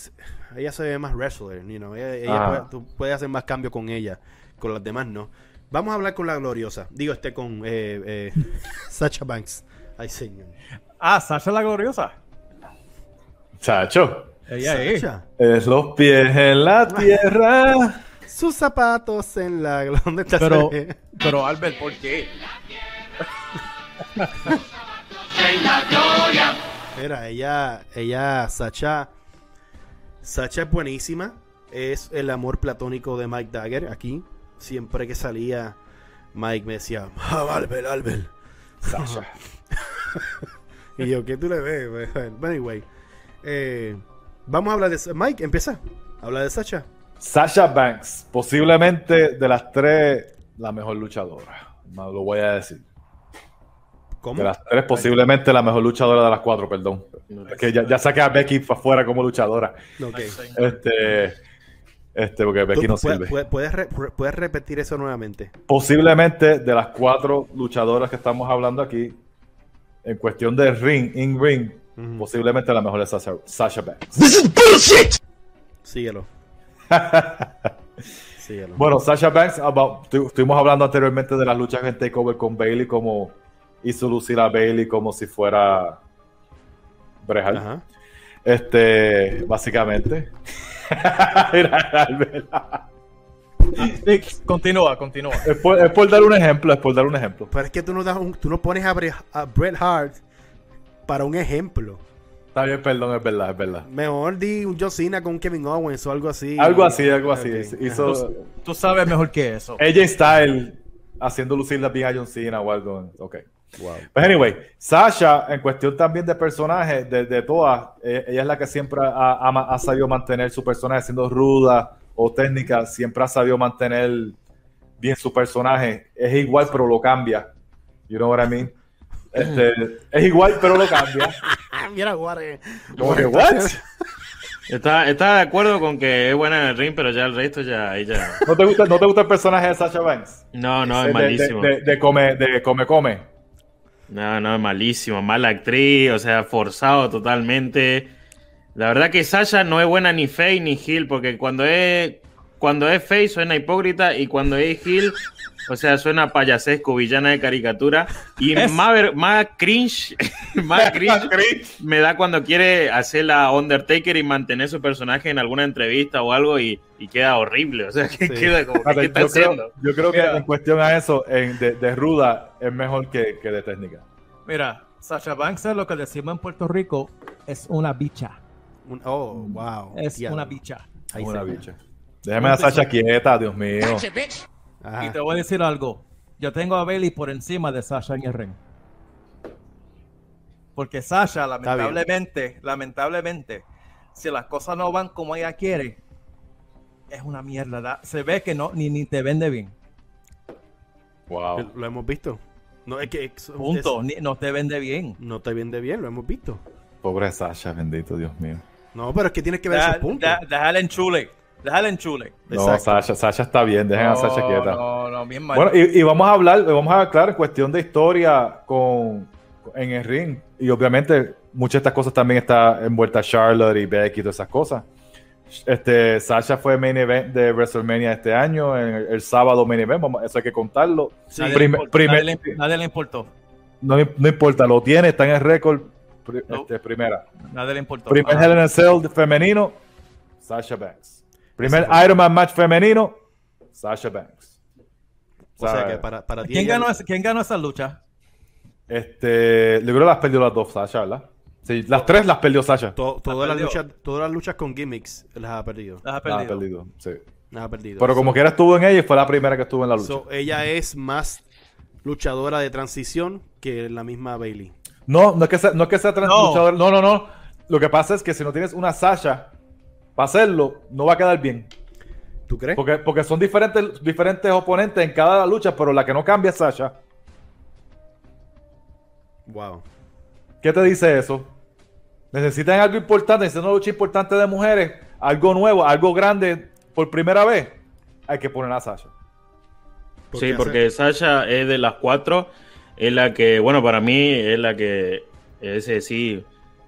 ella se ve más wrestler, you know? ella, puede, tú puedes hacer más cambio con ella, con las demás no. Vamos a hablar con la gloriosa. Digo, este con eh, eh, Sacha Banks. Ay, señor. Ah, Sacha la gloriosa. Chacho. Ella es. Es los pies en la tierra. Sus zapatos en la. ¿Dónde está pero, pero, Albert, ¿por qué? Mira, ella, ella, Sacha. Sacha es buenísima. Es el amor platónico de Mike Dagger aquí siempre que salía, Mike me decía, ah, Albert, Albert. y yo, ¿qué tú le ves? anyway, eh, vamos a hablar de... Mike, empieza. Habla de Sasha. Sasha Banks, posiblemente de las tres, la mejor luchadora. Lo voy a decir. ¿Cómo? De las tres, posiblemente la mejor luchadora de las cuatro, perdón. Es que ya, ya saqué a Becky para afuera como luchadora. Okay. Este, este, porque aquí no sirve. Puedes, repetir eso nuevamente? Posiblemente de las cuatro luchadoras que estamos hablando aquí, en cuestión de ring, in ring, posiblemente la mejor es Sasha, Banks. This is bullshit. Síguelo. Síguelo. Bueno, Sasha Banks, estuvimos hablando anteriormente de las luchas en Takeover con Bailey, como hizo lucir a Bailey como si fuera Brejal. Este, básicamente. continúa, continúa. Es por, es por dar un ejemplo, es por dar un ejemplo. Pero es que tú no, das un- tú no pones a, Bre- a Bret Hart para un ejemplo. Está bien, perdón, es verdad, es verdad. Mejor di un John Cena con Kevin Owens o algo así. Algo así, algo así. Ok. Hizo Tú sabes mejor que eso. AJ Style haciendo lucir la vieja John Cena o algo. Ok. Wow. Pues anyway, Sasha, en cuestión también de personaje, de, de todas, eh, ella es la que siempre ha, ha- ha sabido mantener su personaje siendo ruda o técnica, siempre ha sabido mantener bien su personaje. Es igual, pero lo cambia. You know what I mean? Este, es igual, pero lo cambia. Mira, Guare. Como que, ¿what? Está, está de acuerdo con que es buena en el ring, pero ya el resto ya, ahí ya. ¿No te gusta, no te gusta el personaje de Sasha Banks? No, no, es de- malísimo. De, de- de come, de come, come. No, no, malísimo. Mala actriz, o sea, forzado totalmente. La verdad que Sasha no es buena ni Faye ni Hill, porque cuando es, cuando es Faye suena hipócrita y cuando es Hill, o sea, suena payasesco, villana de caricatura. Y Es- más, ver- más cringe, más cringe me da cuando quiere hacer la Undertaker y mantener su personaje en alguna entrevista o algo y, y queda horrible. O sea, que Sí. queda como, Fíjate, ¿qué está yo, creo, haciendo? yo creo que Mira. en cuestión a eso, en- de, de ruda, es mejor que, que de técnica. Mira, Sasha Banks es lo que decimos en Puerto Rico, es una bicha. Un- oh, wow. Es una bicha. Ahí Una bicha. Déjame a Sasha quieta, Dios mío. Ajá. Y te voy a decir algo. Yo tengo a Bailey por encima de Sasha en el ring. Porque Sasha, lamentablemente, lamentablemente, si las cosas no van como ella quiere, es una mierda. da- Se ve que no, ni, ni te vende bien. Wow. Lo hemos visto. No, es que. es- Punto. es- Ni- no te vende bien. no te vende bien, lo hemos visto. Pobre Sasha, bendito Dios mío. No, pero es que tienes que ver Deja- esos puntos. Déjale en chule. Déjale en chule. No. Sasha, Sasha está bien, dejen a Sasha quieta. No, no, bien mal. Bueno, y, y vamos a hablar, vamos a hablar en cuestión de historia con en el ring. Y obviamente muchas de estas cosas también está envuelta Charlotte y Becky y todas esas cosas. Este, Sasha fue main event de WrestleMania este año, el, el sábado main event, vamos- eso hay que contarlo. nadie, Prim- le importó, primer- nadie le- nadie le importó. no, no importa, lo tiene, está en el récord. pri- No. este, primera. Nadie le importó. Primer Ah, a Cell femenino, Sasha Banks. Primer fue. Iron Man match femenino, Sasha Banks. o sea que para, para ti. ¿Quién ella- ganó, ¿Quién ganó esa lucha? Este, yo creo que las perdió las dos, Sasha, ¿verdad? Sí, las tres las perdió Sasha. to- todas, las luchas, todas las luchas con gimmicks las ha perdido. Las ha Las ha perdido. perdido, sí. Las ha perdido. Pero como So- quiera estuvo en ella y fue la primera que estuvo en la lucha. so, ella es más luchadora de transición que la misma Bailey. no, no es que sea, no es que sea trans- No. luchadora, no, no, no. Lo que pasa es que si no tienes una Sasha para hacerlo, no va a quedar bien. ¿Tú crees? Porque, porque son diferentes, diferentes oponentes en cada lucha, pero la que no cambia es Sasha. Wow. ¿Qué te dice eso? Necesitan algo importante, necesitan una lucha importante de mujeres, algo nuevo, algo grande por primera vez. Hay que poner a Sasha. ¿Por Sí, porque Sasha es de las cuatro, es la que, bueno, para mí es la que, ese sí,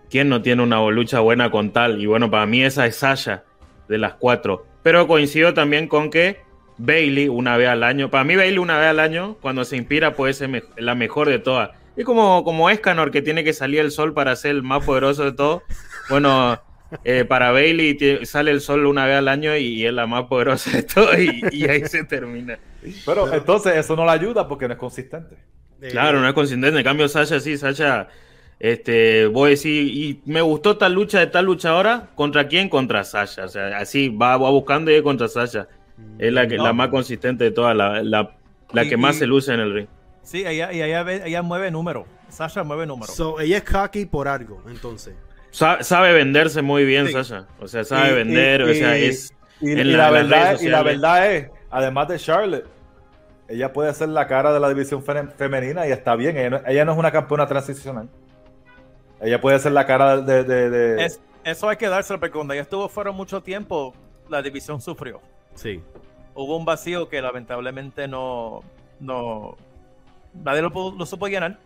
¿quién no tiene una lucha buena con tal? Y bueno, para mí esa es Sasha, de las cuatro. Pero coincido también con que Bailey una vez al año, para mí Bailey una vez al año, cuando se inspira, puede ser me- la mejor de todas. Es como, como Escanor, que tiene que salir el sol para ser el más poderoso de todos. Bueno, eh, para Bailey sale el sol una vez al año y, es la más poderosa de todos y, y ahí se termina. Pero entonces eso no la ayuda porque no es consistente. Eh, Claro, no es consistente. En cambio, Sasha sí, Sasha, este, voy a decir, y me gustó tal lucha de tal luchadora, ¿contra quién? Contra Sasha. O sea, así va, va buscando y es contra Sasha. Es la, que, No. la más consistente de todas, la, la, la Y- que más y- se luce en el ring. Sí, ella, y ella, ve- ella mueve números. Sasha mueve números. So, ella es cocky por algo, entonces. Sa- sabe venderse muy bien, Sí. Sasha. O sea, sabe Y- vender, y- o sea, y- es... Y, en y la- verdad, y la verdad es, además de Charlotte, ella puede ser la cara de la división fe- femenina y está bien. Ella no, ella no es una campeona transicional. Ella puede ser la cara de. de- de- Es- eso hay que dárselo porque cuando ella estuvo fuera mucho tiempo, la división sufrió. Sí. Hubo un vacío que lamentablemente no, no nadie lo, lo supo llenar.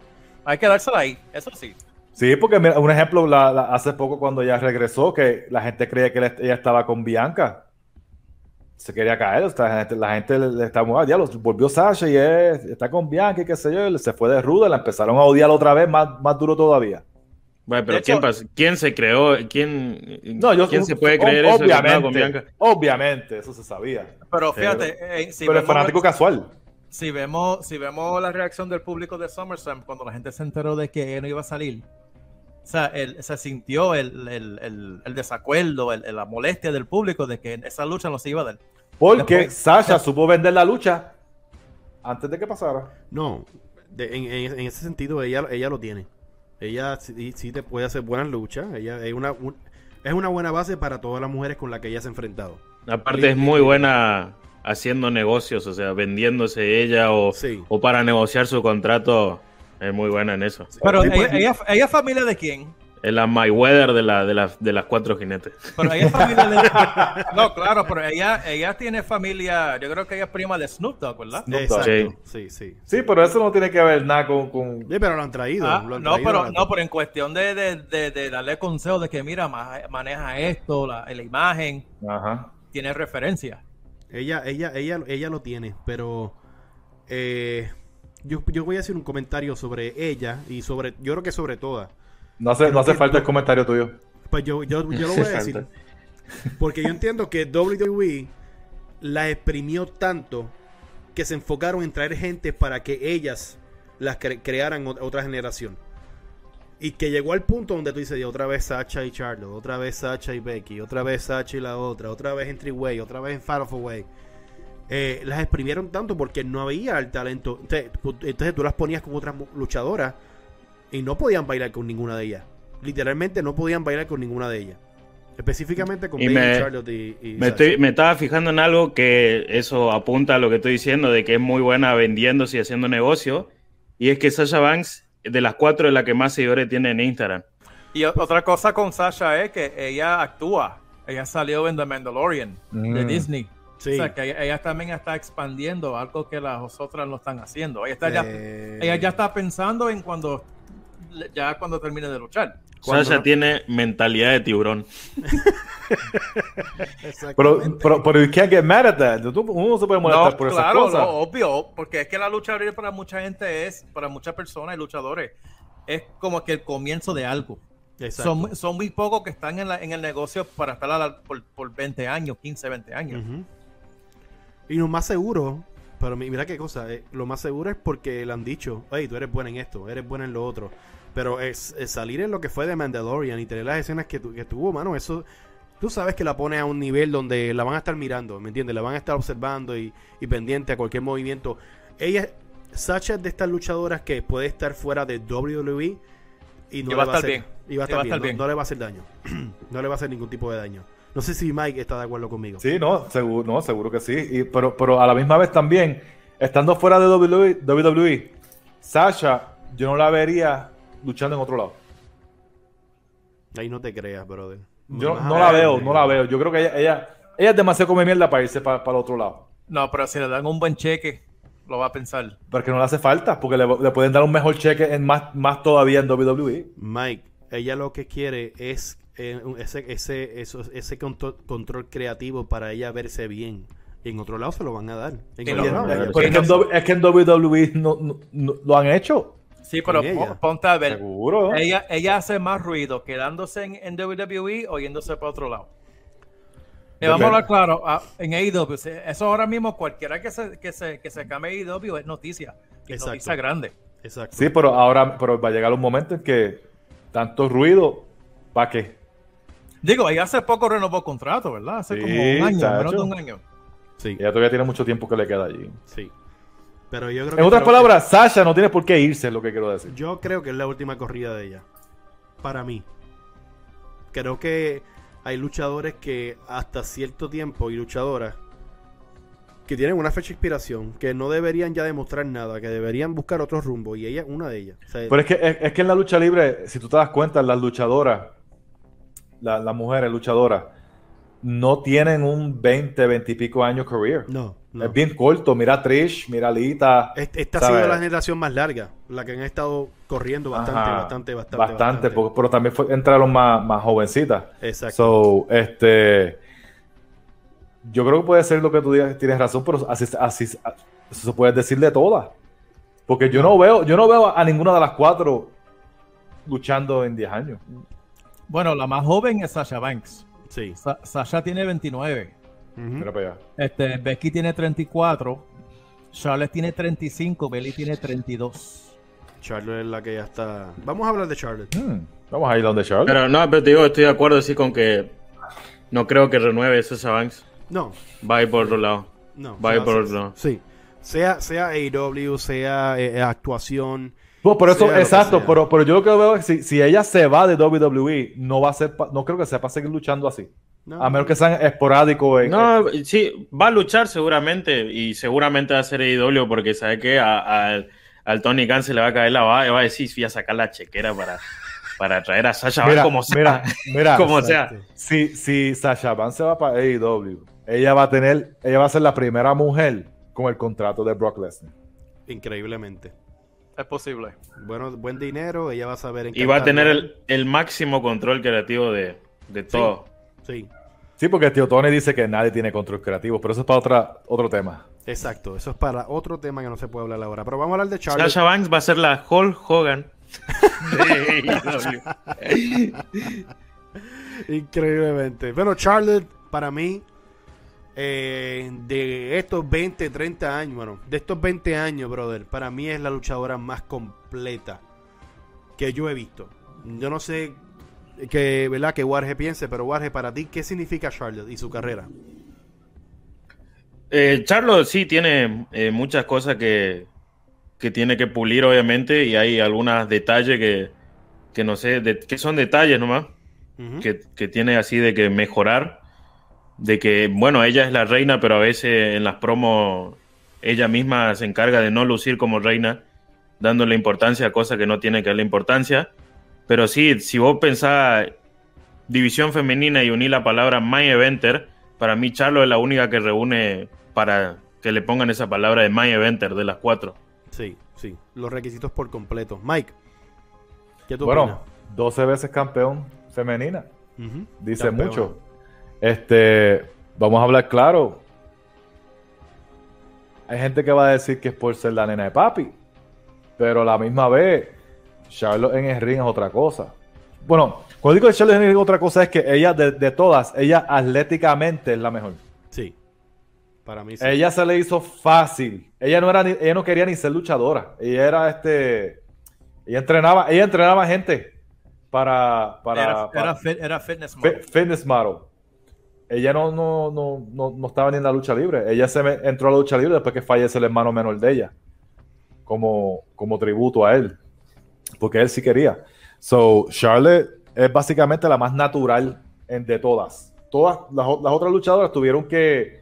Hay que dársela ahí, eso sí. Sí, porque mira, un ejemplo, la- la- hace poco cuando ella regresó, que la gente creía que ella- estaba con Bianca. Se quería caer, o sea, la gente, la gente le, le estaba muy, "Ah, diablo, volvió Sasha y es- está con Bianca y qué sé yo, y se fue de ruda, la empezaron a odiar otra vez, más, más duro todavía. Bueno, pero ¿quién, ¿quién, se creó? ¿Quién, no, yo, ¿quién se puede creer obviamente, eso? Obviamente, eso se sabía. Pero fíjate, pero, eh, si pero es fanático casual. Si vemos, si vemos la reacción del público de SummerSlam cuando la gente se enteró de que no iba a salir, o sea, se sintió el, el, el, desacuerdo, la molestia del público de que esa lucha no se iba a dar. Porque Sasha supo vender la lucha antes de que pasara. No, en, en, ese sentido ella, ella lo tiene. Ella sí, sí, te puede hacer buenas luchas. Ella es una, es una buena base para todas las mujeres con las que ella se ha enfrentado. Aparte es muy buena haciendo negocios, o sea, vendiéndose ella o, o para negociar su contrato. Es muy buena en eso. Pero ella, ella, ella, familia de quién? Es la Mayweather de, la, de, la, de las cuatro jinetes. Pero ella es familia de... No, claro, pero ella, ella tiene familia... Yo creo que ella es prima de Snoop Dogg, ¿verdad? Exacto. Sí. sí, sí. Sí, pero eso no tiene que ver nada con... con... Sí, pero lo han traído. Ah, lo han no, traído pero, no, pero en cuestión de, de, de, darle consejo de que, mira, maneja esto, la, la imagen, Ajá. tiene referencia. Ella, ella, ella, ella lo tiene, pero... Eh, yo, yo voy a hacer un comentario sobre ella y sobre... Yo creo que sobre todas no hace, no hace falta el comentario tuyo. Pues yo, yo, yo lo voy a decir. Porque yo entiendo que WWE la exprimió tanto que se enfocaron en traer gente para que ellas las crearan otra generación. Y que llegó al punto donde tú dices, otra vez Sacha y Charlotte, otra vez Sacha y Becky, otra vez Sacha y la otra, otra vez en Way, otra vez en Far of Away. Eh, las exprimieron tanto porque no había el talento. Entonces tú las ponías con otras luchadoras y no podían bailar con ninguna de ellas. Literalmente no podían bailar con ninguna de ellas. Específicamente con Baby Charlotte y, me, estoy, me, estaba fijando en algo que eso apunta a lo que estoy diciendo, de que es muy buena vendiéndose y haciendo negocio. Y es que Sasha Banks, de las cuatro, es la que más seguidores tiene en Instagram. Y otra cosa con Sasha es que ella actúa. Ella salió en The Mandalorian de mm. Disney. O sea, que ella, también está expandiendo algo que las otras no están haciendo. Ella, está ya, eh. ella ya está pensando en cuando ya cuando termine de luchar. Sasha tiene mentalidad de tiburón. pero, pero, pero you can't get mad at that. Uno se puede molestar por esas cosas. Claro, obvio, porque es que la lucha libre para mucha gente es, para muchas personas y luchadores, es como que el comienzo de algo. Son, son, muy pocos que están en, la, en el negocio para estar por, por, 20 años, 15, 20 años. Y lo más seguro, pero mira qué cosa, eh, lo más seguro es porque le han dicho, hey, tú eres buena en esto, eres buena en lo otro. Pero es, salir en lo que fue de Mandalorian y tener las escenas que, que tuvo, mano, eso tú sabes que la pone a un nivel donde la van a estar mirando, ¿me entiendes? La van a estar observando y, pendiente a cualquier movimiento. Ella, Sacha es de estas luchadoras que puede estar fuera de WWE y no le va a estar bien. Y va a estar, bien. No, le va a hacer daño. no le va a hacer ningún tipo de daño. No sé si Mike está de acuerdo conmigo. Sí, no, seguro, no, seguro que sí. pero, pero a la misma vez también, estando fuera de WWE, WWE Sasha, yo no la vería luchando en otro lado. Ahí no te creas, brother. Yo no, la veo, no la veo. Yo creo que ella, ella, ella es demasiado come mierda para irse para, el otro lado. No, pero si le dan un buen cheque, lo va a pensar. Porque no le hace falta, porque le, pueden dar un mejor cheque en más, más todavía en WWE. Mike, ella lo que quiere es eh, ese, ese, eso, ese control, control, creativo para ella verse bien. Y en otro lado se lo van a dar. es, que en, WWE no, lo han hecho. Sí, pero ponte a ver. ¿Seguro? Ella, ella hace más ruido quedándose en, en WWE o yéndose para otro lado. Le vamos a hablar claro, en AEW, eso ahora mismo cualquiera que se, que se, que se cambie AEW es noticia. Es noticia grande. Exacto. Sí, pero ahora pero va a llegar un momento en que tanto ruido, ¿para qué? Digo, ella hace poco renovó contrato, ¿verdad? Hace como un año, menos de un año. Sí. Ella todavía tiene mucho tiempo que le queda allí. Sí. Pero yo creo en otras palabras, Sasha no tiene por qué irse, es lo que quiero decir. Yo creo que es la última corrida de ella. Para mí. Creo que hay luchadores que hasta cierto tiempo y luchadoras que tienen una fecha de inspiración, que no deberían ya demostrar nada, que deberían buscar otro rumbo, y ella es una de ellas. Pero es que, es, que en la lucha libre, si tú te das cuenta, las luchadoras, las mujeres luchadoras, no tienen un 20, 20 y pico años career. No. Es bien corto. Mira Trish, mira Lita. Esta ha sido la generación más larga, la que han estado corriendo bastante, bastante, bastante. Bastante, pero también entraron más, más jovencitas. Exacto. So, este. Yo creo que puede ser lo que tú digas, tienes razón, pero así, así, eso se puede decir de todas. Porque yo no veo, yo no veo a ninguna de las cuatro luchando en 10 años. Bueno, la más joven es Sasha Banks. Sí. Sa- Sasha tiene 29. Ujú. Mira para allá. Este, Becky tiene 34. Charlotte tiene 35. Bailey tiene 32. Charlotte es la que ya está. Vamos a hablar de Charlotte. Hmm, Vamos a ir donde Charlotte. Pero no, pero te digo, estoy de acuerdo sí con que no creo que renueve ese Banks. No, Va a ir por otro lado. no. Va a ir por otro lado. Sí. Sea, sea AEW, sea eh, actuación. Pues por eso, exacto, pero, pero yo lo que veo es que si, si ella se va de WWE, no va a ser, no creo que sea para seguir luchando así. No, A menos que sean esporádicos. No, sí, va a luchar seguramente y seguramente va a ser AEW porque sabe que a- a- al Tony Khan se le va a caer la baba y va a decir, voy a sacar la chequera para, para traer a Sasha mira, Banks como sea. mira, mira, como sea. Si, si Sasha Banks se va para AEW, ella va a tener, ella va a ser la primera mujer con el contrato de Brock Lesnar. Increíblemente. Es posible. Bueno, buen dinero, ella va a saber en Y va a tener el, el máximo control creativo de, de todo. Sí, Sí, porque el tío Tony dice que nadie tiene control creativo, pero eso es para otra, otro tema. exacto. Eso es para otro tema que no se puede hablar ahora. Pero vamos a hablar de Charlotte. Sasha Banks va a ser la Hulk Hogan. Increíblemente. Bueno, Charlotte, para mí, eh, de estos 20, 30 años, bueno, de estos 20 años, brother, para mí es la luchadora más completa que yo he visto. Yo no sé que, ¿verdad? Que Warge piense, pero Warge, para ti, ¿qué significa Charlotte y su carrera? Eh, Charlo sí tiene eh, muchas cosas que, que tiene que pulir, obviamente, y hay algunos detalles que, que no sé, de- que son detalles nomás, Ujú. que, que tiene así de que mejorar, de que, bueno, ella es la reina, pero a veces en las promos ella misma se encarga de no lucir como reina, dándole importancia a cosas que no tienen que darle importancia. Pero sí, si vos pensás división femenina y unir la palabra My Eventer, para mí Charlo es la única que reúne para que le pongan esa palabra de My Eventer de las cuatro. Sí, sí. Los requisitos por completo. Mike, ¿qué tú Bueno, 12 veces campeón femenina. Dice mucho. Este, vamos a hablar claro. Hay gente que va a decir que es por ser la nena de papi, pero a la misma vez, Charlotte en el ring es otra cosa. Bueno, cuando digo que Charlotte en el ring es otra cosa es que ella, de, de todas, ella atléticamente es la mejor. Sí. Para mí sí. Ella se le hizo fácil. Ella no era ni- ella no quería ni ser luchadora. Ella era este, ella entrenaba, ella entrenaba gente para, para, Era, para- era, fit- era fitness Fi- model. Fitness model. Ella no, no, no, no, no estaba ni en la lucha libre. Ella se me- entró a la lucha libre después que fallece el hermano menor de ella. Como, como tributo a él. Porque él sí quería. So, Charlotte es básicamente la más natural en, de todas. Todas las, otras luchadoras tuvieron que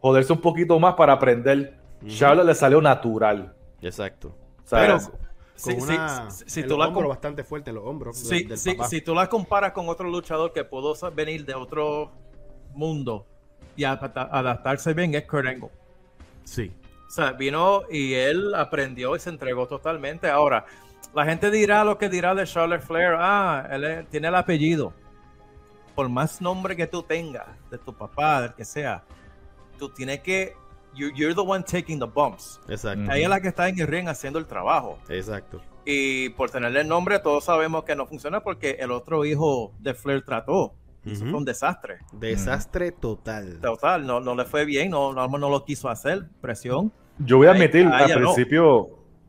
joderse un poquito más para aprender. Charlotte le salió natural. Exacto. Sea, Pero Sí, una, sí, si tú la bastante fuerte en los hombros Sí, del si tú la comparas con otro luchador que pudo venir de otro mundo y adapta- adaptarse bien es Kurt Angle. Sí. O sea, vino y él aprendió y se entregó totalmente. Ahora, la gente dirá lo que dirá de Charlotte Flair. Ah, él tiene el apellido. Por más nombre que tú tengas, de tu papá, del que sea, tú tienes que. you- you're the one taking the bumps. Exacto. Ella es la que está en el ring haciendo el trabajo. Exacto. Y por tenerle el nombre, todos sabemos que no funciona porque el otro hijo de Flair trató. Eso fue un desastre. Desastre total. Total, no, no le fue bien, no, no, no lo quiso hacer. Presión. Yo voy a admitir, a al no. principio,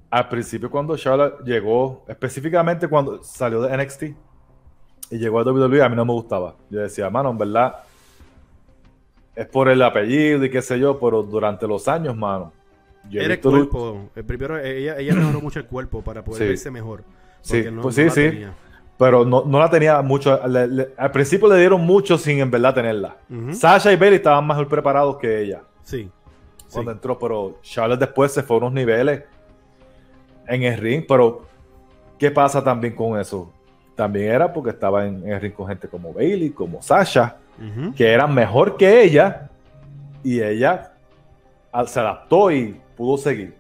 al principio cuando Charlotte llegó, específicamente cuando salió de NXT y llegó a WWE, a mí no me gustaba. Yo decía, mano, en verdad, es por el apellido y qué sé yo, pero durante los años, mano. yo Era el cuerpo. El primero, ella, ella mejoró mucho el cuerpo para poder Sí. verse mejor. Sí, porque no- pues no sí, sí. tenía. Pero no, no la tenía mucho. le- le- al principio le dieron mucho sin en verdad tenerla. Sasha y Bailey estaban mejor preparados que ella. Sí. cuando Sí. entró, pero Charlotte después se fue a unos niveles en el ring, pero ¿qué pasa también con eso? También era porque estaba en, en el ring con gente como Bailey, como Sasha, que eran mejor que ella, y ella al- se adaptó y pudo seguir.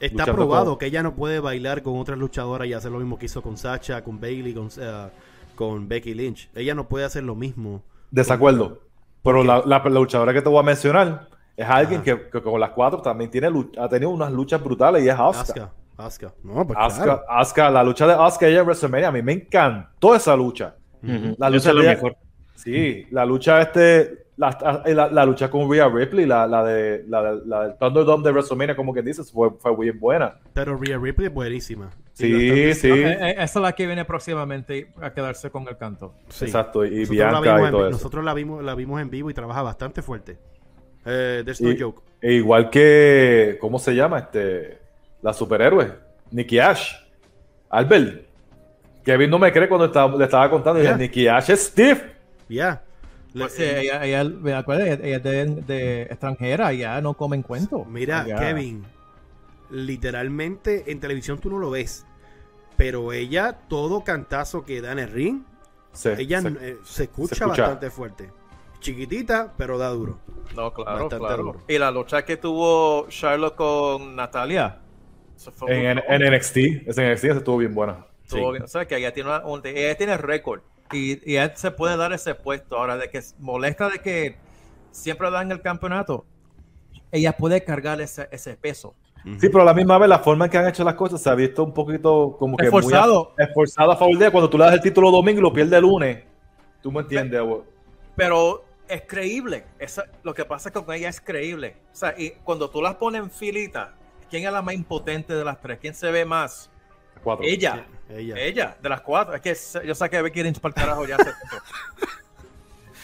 Está probado con- que ella no puede bailar con otras luchadoras y hacer lo mismo que hizo con Sacha, con Bailey, con, eh, con Becky Lynch. Ella no puede hacer lo mismo. Desacuerdo. Pero la, la- la luchadora que te voy a mencionar es alguien que, que con las cuatro también tiene ha tenido unas luchas brutales y es Asuka. Asuka. Asuka. No, pues Asuka, claro. Asuka, la lucha de Asuka ella en WrestleMania, a mí me encantó esa lucha. La lucha es lo de- mejor. Sí, la lucha este, la, la- la lucha con Rhea Ripley, la, la de la, de- la del Thunderdome de WrestleMania, como que dices, fue, fue bien buena. Pero Rhea Ripley es buenísima. Sí, sí, Eh, eh, esa es la que viene próximamente a quedarse con el canto. sí. exacto, y Nosotros, la Bianca vimos y en, todo eso. nosotros la vimos, la vimos en vivo y trabaja bastante fuerte. Eh, there's no Y- joke. e igual que, ¿cómo se llama? Este, la superhéroe, Nikki Ash, Albert. Kevin no me cree cuando le estaba contando, y dije. Nikki Ash es Steve. Ya. Pues sí, ella, ella, me acuerdo, ella, ella es de, de extranjera, ya no comen cuento. Mira. Kevin, literalmente en televisión tú no lo ves, pero ella, todo cantazo que da en el ring, Se- ella se- eh, se, escucha se escucha. bastante fuerte. Chiquitita, pero da duro. No, claro, Bastante claro. duro. Y la lucha que tuvo Charlotte con Natalia. en, muy- en, en NXT, esa en NXT esa estuvo bien buena. estuvo Sí. bien. O sea, que ella tiene, una- un- ella tiene récord. Y, y ella se puede dar ese puesto. Ahora, de que molesta de que siempre dan el campeonato, ella puede cargar ese, ese peso. Sí, pero a la misma vez la forma en que han hecho las cosas se ha visto un poquito como que muy Esforzado. a- esforzado a favor de ella. Cuando tú le das el título domingo y lo pierde el lunes, tú me entiendes. abuelo? Pero es creíble. Esa- lo que pasa con ella es creíble. O sea, y cuando tú las pones en filita, ¿quién es la más impotente de las tres? ¿Quién se ve más? Cuatro. Ella. Ella. Ella, de las cuatro. Es que yo saqué a Becky Lynch para el carajo ya hace tiempo.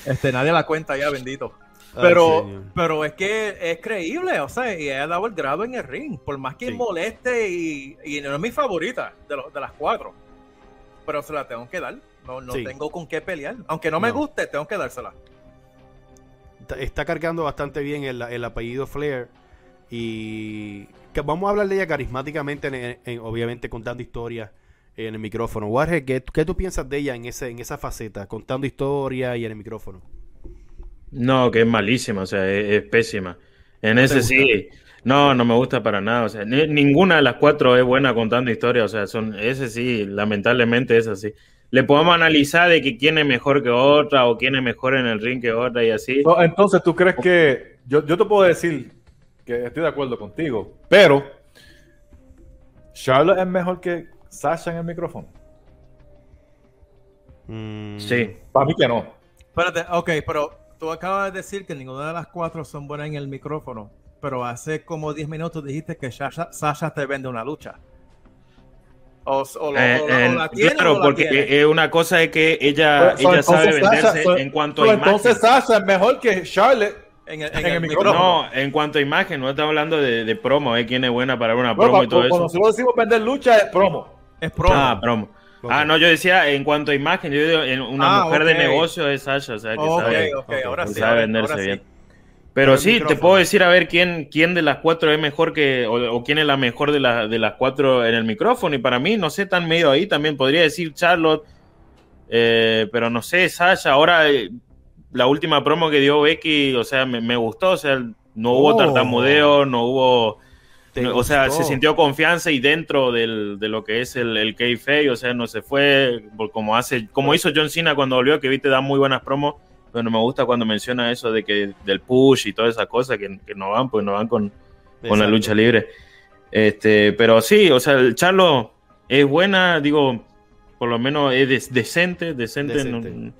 Este, nadie la cuenta ya, bendito. Ay, Pero, pero es que es creíble, o sea, y ella ha dado el grado en el ring, por más que Sí. moleste y, y no es mi favorita de, las cuatro. Pero se la tengo que dar, no, no Sí. tengo con qué pelear. Aunque no me No. guste, tengo que dársela. Está- está cargando bastante bien el, el apellido Flair y que vamos a hablar de ella carismáticamente, en- en- obviamente contando historias en el micrófono. Warhead, ¿qué, qué tú piensas de ella en, ese, en esa faceta, contando historias y en el micrófono? No, que es malísima, o sea, es, es pésima. En ese sí, no, no me gusta para nada. O sea, ni- ninguna de las cuatro es buena contando historias. O sea, son, ese sí, lamentablemente es así. Le podemos analizar de que quién es mejor que otra o quién es mejor en el ring que otra y así. Entonces, ¿tú crees que yo, yo te puedo decir que estoy de acuerdo contigo, pero Charlotte es mejor que Sasha en el micrófono? Mm, Sí. Para mí que no. Espérate, ok, pero tú acabas de decir que ninguna de las cuatro son buenas en el micrófono, pero hace como 10 minutos dijiste que Sasha, Sasha te vende una lucha. O, o, lo- Eh, o la- o la tiene claro, o no la porque tiene. eh, una cosa es que ella, So, ella sabe Sasha- venderse so- en cuanto a imagen. entonces Sasha es mejor que Charlotte. En el, en en el el micrófono. micrófono. No, en cuanto a imagen, no estamos hablando de, de promo, ¿eh? quién es buena para una Bueno, promo y todo cuando eso. nosotros decimos vender lucha es promo. Es promo. Ah, promo. Ah, no, yo decía en cuanto a imagen, yo digo, en una Ah, mujer de negocio es Sasha, o sea, que ok, sabe, ok, ok, ahora que sí. sabe ahora- venderse ahora bien. Pero sí, te puedo decir a ver quién, quién de las cuatro es mejor que, o, o quién es la mejor de, la- de las cuatro en el micrófono. Y para mí, no sé, tan medio ahí también podría decir Charlotte, eh, pero no sé, Sasha. Ahora, eh, la última promo que dio Becky, o sea, me, me gustó, o sea, no hubo Oh. tartamudeo, no hubo. ¿Te no, o sea, se sintió confianza y dentro del, de lo que es el, el kayfabe, o sea, no se fue como hace, como hizo John Cena cuando volvió, que viste da muy buenas promos, pero no me gusta cuando menciona eso de que del push y todas esas cosas que, que no van, pues no van con, con la lucha libre. Este, pero sí, o sea, el Charlo es buena, digo, por lo menos es decente, decente, Decente. no-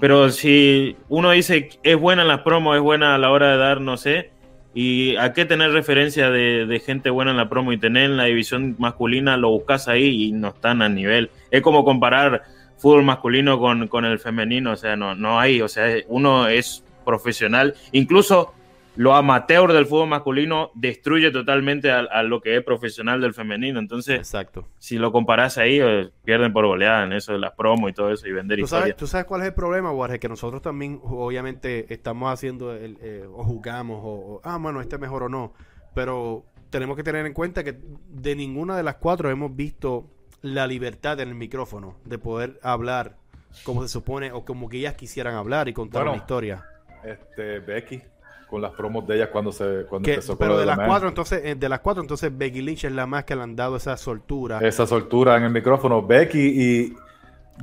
pero si uno dice es buena en las promos, es buena a la hora de dar, no sé, y a qué tener referencia de, de gente buena en la promo y tener en la división masculina, lo buscas ahí y no están a nivel. Es como comparar fútbol masculino con, con el femenino, o sea, no, no hay, o sea, uno es profesional, incluso lo amateur del fútbol masculino destruye totalmente a, a lo que es profesional del femenino, entonces Exacto. si lo comparas ahí, eh, pierden por goleada en eso de las promos y todo eso y vender ¿Tú sabes, historias. tú sabes cuál es el problema, Warhead? Que nosotros también, obviamente, estamos haciendo el, eh, o jugamos, o, o, ah, bueno, este es mejor o no. Pero tenemos que tener en cuenta que de ninguna de las cuatro hemos visto la libertad en el micrófono de poder hablar como se supone o como que ellas quisieran hablar y contar Bueno. una historia. Este, Becky, con las promos de ella cuando se cuando Que- empezó pero lo de las cuatro, entonces, eh, de las cuatro, entonces Becky Lynch es la más que le han dado esa soltura. Esa soltura en el micrófono. Becky y.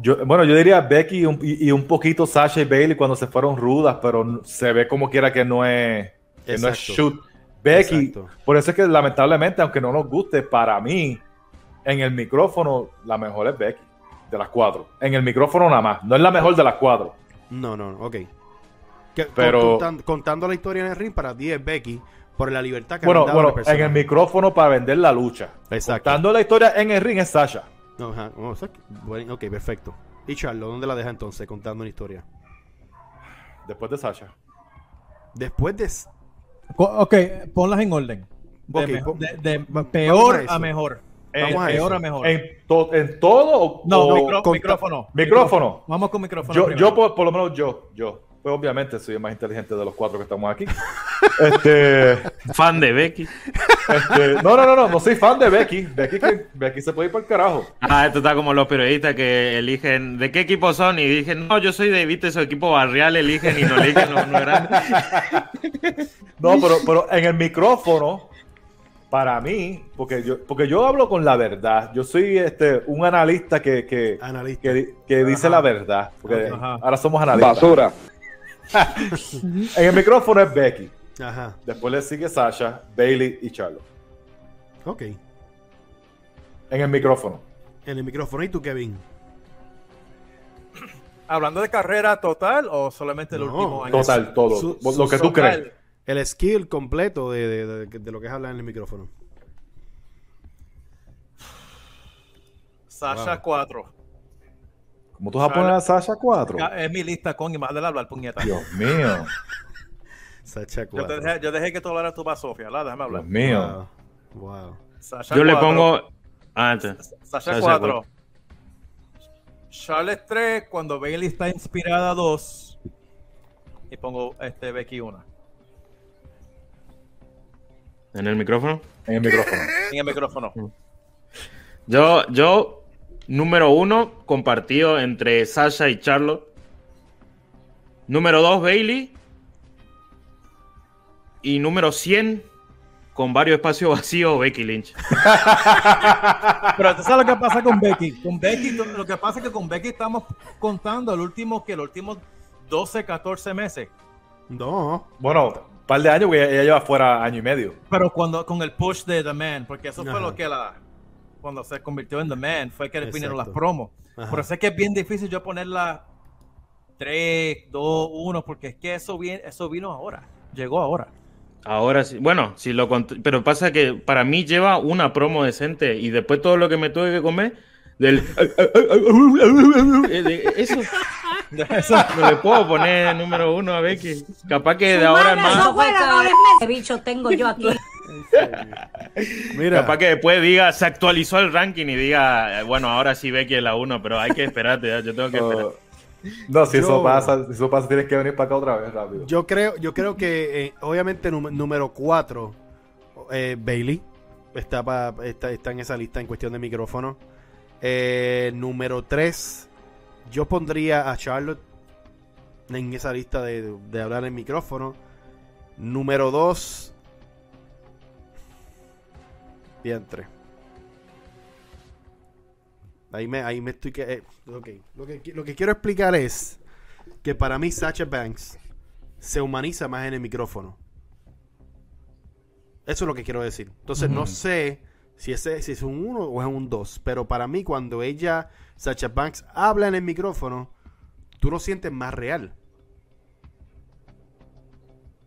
Yo, bueno, yo diría Becky y un, y- y un poquito Sasha y Bailey cuando se fueron rudas, pero se ve como quiera que no es, que no es shoot. Becky, Exacto. por eso es que lamentablemente, aunque no nos guste, para mí, En el micrófono, la mejor es Becky, de las cuatro. En el micrófono nada más, no es la mejor de las cuatro. No, no, no, ok. Que- Pero- contando, contando la historia en el ring, para ti es Becky, por la libertad que Bueno, han dado bueno, en el micrófono para vender la lucha. Exacto. Contando la historia en el ring es Sasha. No, ajá, bueno, ok, perfecto. Y Charlo, ¿dónde la deja entonces contando una historia? Después de Sasha. Después de... Ok, ponlas en orden. De, peor a mejor. A peor eso. a mejor. ¿En, to- en todo o, no, o- micro- conta- micrófono. Micrófono. Vamos con micrófono. Yo, yo por, por lo menos yo, yo. Pues obviamente soy el más inteligente de los cuatro que estamos aquí. este, Fan de Becky. este, no, no, no, no, no soy fan de Becky. Becky, que- Becky se puede ir por el carajo. Ah, esto está como los periodistas que eligen de qué equipo son y dicen, no, yo soy de viste su equipo barrial, eligen y no eligen los uno grande. No, pero, pero en el micrófono, para mí, porque yo, porque yo hablo con la verdad. Yo soy este un analista que, que, Analista. que, di- que dice la verdad. Porque ahora somos analistas. Basura. En el micrófono es Becky. Ajá, Después le sigue Sasha, Bailey y Charlotte. ok. En el micrófono. En el micrófono. ¿Y tú, Kevin? ¿Hablando de carrera total o solamente el No, último año? Total, todo. Su- lo su que tú Total. crees. El skill completo de, de- de- de lo que es hablar en el micrófono. Sasha Wow. 4. ¿Cómo tú vas a poner a Sasha 4? Es mi lista con y más de hablar, puñeta. Dios mío. Sacha Yo, te cuatro. dejé, yo dejé que tú hablaras tú más, Sofía. La, déjame hablar. Dios mío. Wow. wow. Sasha Yo le 4. pongo... Ah, antes. Sasha Sasha 4. Charlotte 3 cuando Bailey está inspirada 2. Y pongo este Becky 1. En el micrófono. En el micrófono. En el micrófono. Yo, yo, número uno, compartido entre Sasha y Charlotte. Número dos, Bailey. Y número 100, con varios espacios vacíos, Becky Lynch. Pero tú sabes lo que pasa con Becky. Con Becky, lo que pasa es que con Becky estamos contando el último que los últimos 12, 14 meses. No. Bueno, un par de años, porque ella lleva fuera año y medio. Pero cuando con el push de The Man, porque eso fue Ajá. lo que la cuando se convirtió en The Man, fue que vinieron las promos. Ajá. Por eso es que es bien difícil yo ponerla 3, 2, 1, porque es que eso, viene, eso vino ahora, llegó ahora. Ahora sí, bueno, si lo pero pasa que para mí lleva una promo decente y después todo lo que me tuve que comer del eh, eso Eso- no le puedo poner número uno a Becky. Capaz que de ahora más, fue que ¿Qué bicho tengo yo aquí? Mira. capaz que después diga, se actualizó el ranking y diga, eh, bueno, ahora sí Becky es la uno, pero hay que esperarte, ya, yo tengo que esperar. No, si Yo- eso pasa, si eso pasa, tienes que venir para acá otra vez rápido. Yo creo, yo creo que eh, obviamente número 4, Bailey, está, pa- está, está en esa lista en cuestión de micrófono. Eh, número 3, yo pondría a Charlotte en esa lista de, de hablar en micrófono. Número 2, diantre. Ahí me, ahí me estoy que. eh, ok. Lo que, lo que quiero explicar es que para mí Sacha Banks se humaniza más en el micrófono. Eso es lo que quiero decir. Entonces no sé si, ese, si es un 1 o es un 2. Pero para mí cuando ella, Sacha Banks, habla en el micrófono, tú lo sientes más real.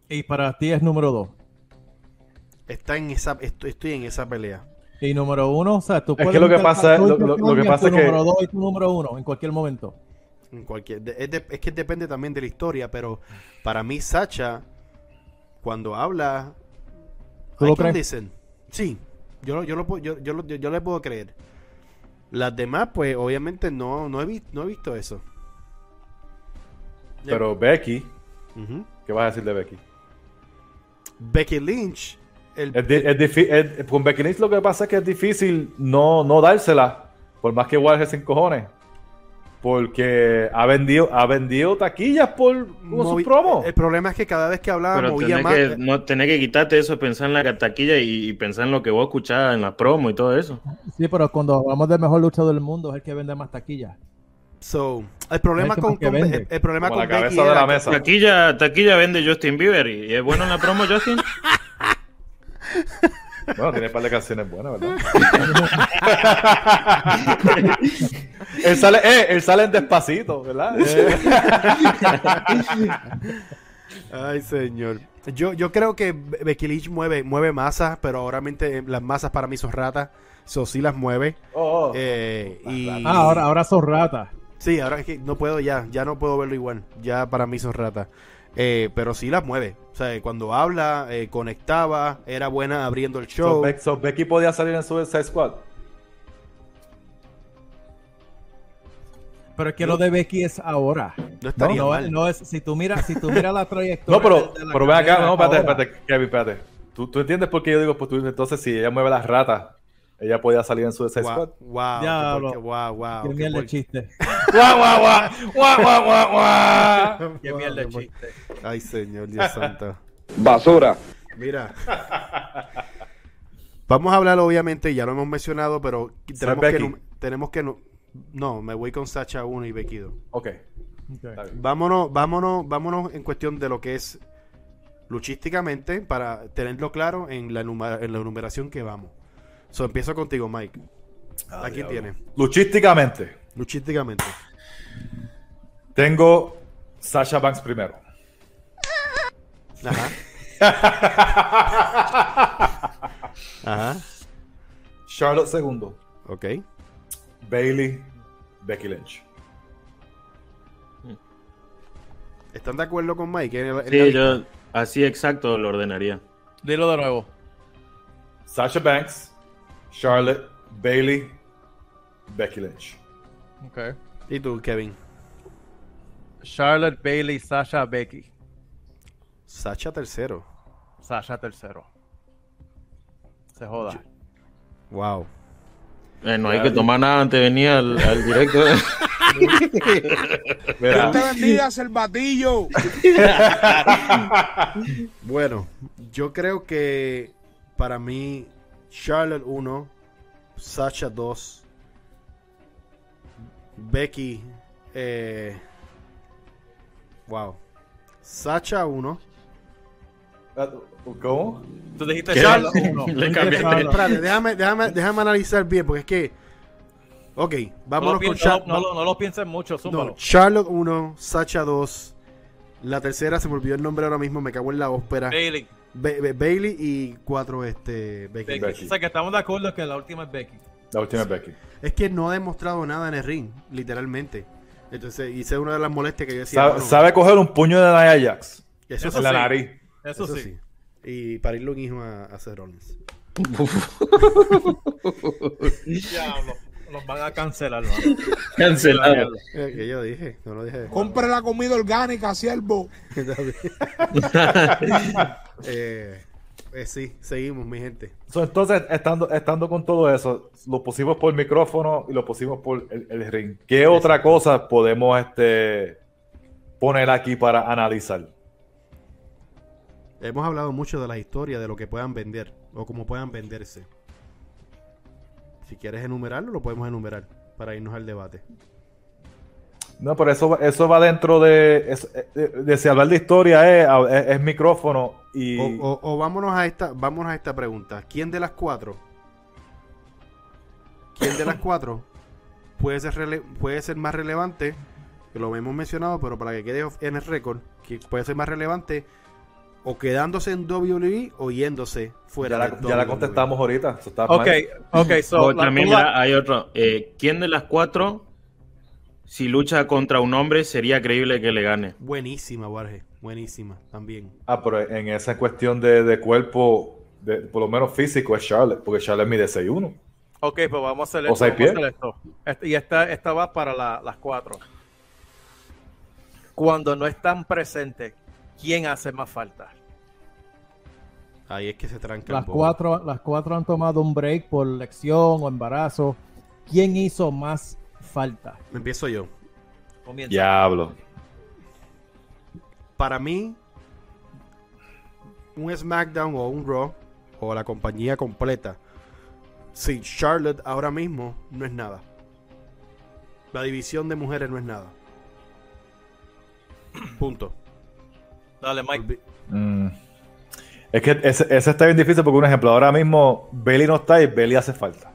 y para ti es número 2. Está en esa, estoy, estoy en esa pelea. Y número 1, o sea, tú Es que puedes lo que pasa- lo- lo- lo que pasa tu es que- número 2 y tu número 1 en cualquier momento. En cualquier, es, de- es que depende también de la historia, pero para mí Sacha, cuando habla, ¿Tú lo crees? listen. Sí, yo, yo, lo, yo, yo, yo- yo le puedo creer. Las demás, pues obviamente no, no, he, vi- no he visto eso. Pero Becky. ¿qué vas a decir de Becky? Becky Lynch, el, Es con Becky Lynch lo que pasa es que es difícil no, no dársela, por más que Warhead se encojones. Porque ha vendido, ha vendido taquillas por con sus movi- promos. el problema es que cada vez que hablaba Pero movía tenés más. que, no, tenés que quitarte eso, pensar en la taquilla y, y pensar en lo que vos escuchabas en la promo y todo eso. Sí, pero cuando hablamos del mejor luchador del mundo es el que vende más taquillas. So, el problema con, con- el, el problema Como con la Becky cabeza de era la mesa. Taquilla, taquilla vende Justin Bieber y, y es bueno en la promo Justin. Bueno, tiene un par de canciones buenas, ¿verdad? él, sale, eh, él sale en despacito, ¿verdad? Ay, señor. Yo, yo creo que Be- Becky Lynch mueve, mueve masas, pero ahora mente- las masas para mí son ratas. So, sí las mueve. Oh, oh. Eh, y... Ah, ahora, ahora son ratas. Sí, ahora es que no puedo ya, ya no puedo verlo igual. Ya para mí son ratas. Eh, pero sí las mueve. O sea, cuando habla, eh, conectaba, era buena abriendo el So, show. So, Becky podía salir en Suicide Squad. Pero es que lo de Becky es ahora. no estaría No, mal. no es, si tú miras, si tú miras la trayectoria. No, pero, de- de la pero ven acá, no, espérate, espérate, Kevin, espérate. ¿Tú, tú entiendes por qué yo digo, pues tú, entonces si ella mueve las ratas, ella podía salir en Suicide Squad. Wow, wow, Ya, wow, wow. Qué que mierda de por- chiste. ¡Guau, guau, guau! ¡Guau, guau, guau, guau! Qué mierda de chiste. Ay, señor, Dios santo. Basura. Mira. Vamos a hablar, obviamente, ya lo hemos mencionado, pero tenemos que, tenemos que no, me voy con Sacha 1 y Becky 2. Ok. Ok. está bien. Vámonos, vámonos, vámonos en cuestión de lo que es luchísticamente para tenerlo claro en la, en la numeración que vamos. So, empiezo contigo, Mike. Ah, Aquí diablo. tiene. Luchísticamente, Luchísticamente. tengo Sasha Banks primero. Ajá. Ajá. Charlotte segundo. Ok. Bailey, Becky Lynch. ¿Están de acuerdo con Mike? En el- en la Sí, yo así exacto lo ordenaría. Dilo de nuevo. Sasha Banks, Charlotte, Bailey, Becky Lynch. Okay. ¿Y tú, Kevin? Charlotte, Bailey, Sasha, Becky. Sacha tercero. Sasha tercero. Se joda. Wow. Eh, no hay que tomar nada antes de venir al, al directo. Mira, te bendiga, el batillo. Bueno, yo creo que para mí Charlotte 1, Sacha 2, Becky, eh, wow, Sacha 1. ¿cómo? Tú dijiste ¿Qué? Charlotte uno. Le cambiaste. Espérate, déjame, déjame, déjame analizar bien porque es que, ok, No vámonos con pienses, Charlotte. no, lo- no lo pienses mucho, zúmbalo. No, Charlotte 1, Sacha 2. La tercera se me olvidó el nombre ahora mismo, me cago en la ópera. Bailey, Ba- Ba- Bailey y 4 este, Becky. Becky. Becky. O sea que estamos de acuerdo que la última es Becky. La última es Becky. Es que no ha demostrado nada en el ring, literalmente. Entonces, hice una de las molestias que yo decía. Sabe, bueno, sabe coger un puño de Nia Jax eso, eso en la sí. nariz. Eso, eso sí. sí. Y para irle un hijo a, a Seth Nos van a cancelar, mano. Cancelado. Eh, que yo dije, no lo dije. Compre la comida orgánica, siervo. eh, eh, sí, seguimos, mi gente. So, entonces, estando, estando con todo eso, lo pusimos por el micrófono y lo pusimos por el, el ring. ¿Qué otra cosa podemos este, poner aquí para analizar? Hemos hablado mucho de la historia, de lo que puedan vender o cómo puedan venderse. Si quieres enumerarlo, lo podemos enumerar para irnos al debate. No, pero eso, va- eso va dentro de, es- de, de si hablar de historia es, es- es micrófono y... O, o- o vámonos a esta, vámonos a esta pregunta. ¿Quién de las cuatro? ¿Quién de las cuatro puede ser rele- puede ser más relevante? Que lo hemos mencionado, pero para que quede en el récord, que puede ser más relevante o quedándose en WWE o yéndose fuera ya, la, de ya la WWE. contestamos ahorita. eso está Ok, mal. ok, so. O la- también la- hay otro. Eh, ¿Quién de las cuatro, si lucha contra un hombre, sería creíble que le gane? Buenísima, Warge. Buenísima, también. Ah, pero en esa cuestión de, de cuerpo, de, por lo menos físico, es Charlotte, porque Charlotte mide 6'1". Ok, pues vamos a hacer O esto. sea, hay vamos a pie. hacer esto. Este- y esta, esta va para la- las cuatro. Cuando no están presentes, ¿quién hace más falta? Ahí es que se tranca Las cuatro, las cuatro han tomado un break por lección o embarazo. ¿Quién hizo más falta? Empiezo yo. Comienza. Diablo. para mí, un SmackDown o un Raw o la compañía completa sin Charlotte ahora mismo no es nada. La división de mujeres no es nada. Punto. Dale, Mike. Mm. Es que ese, ese está bien difícil porque, un ejemplo, ahora mismo Belly no está y Belly hace falta.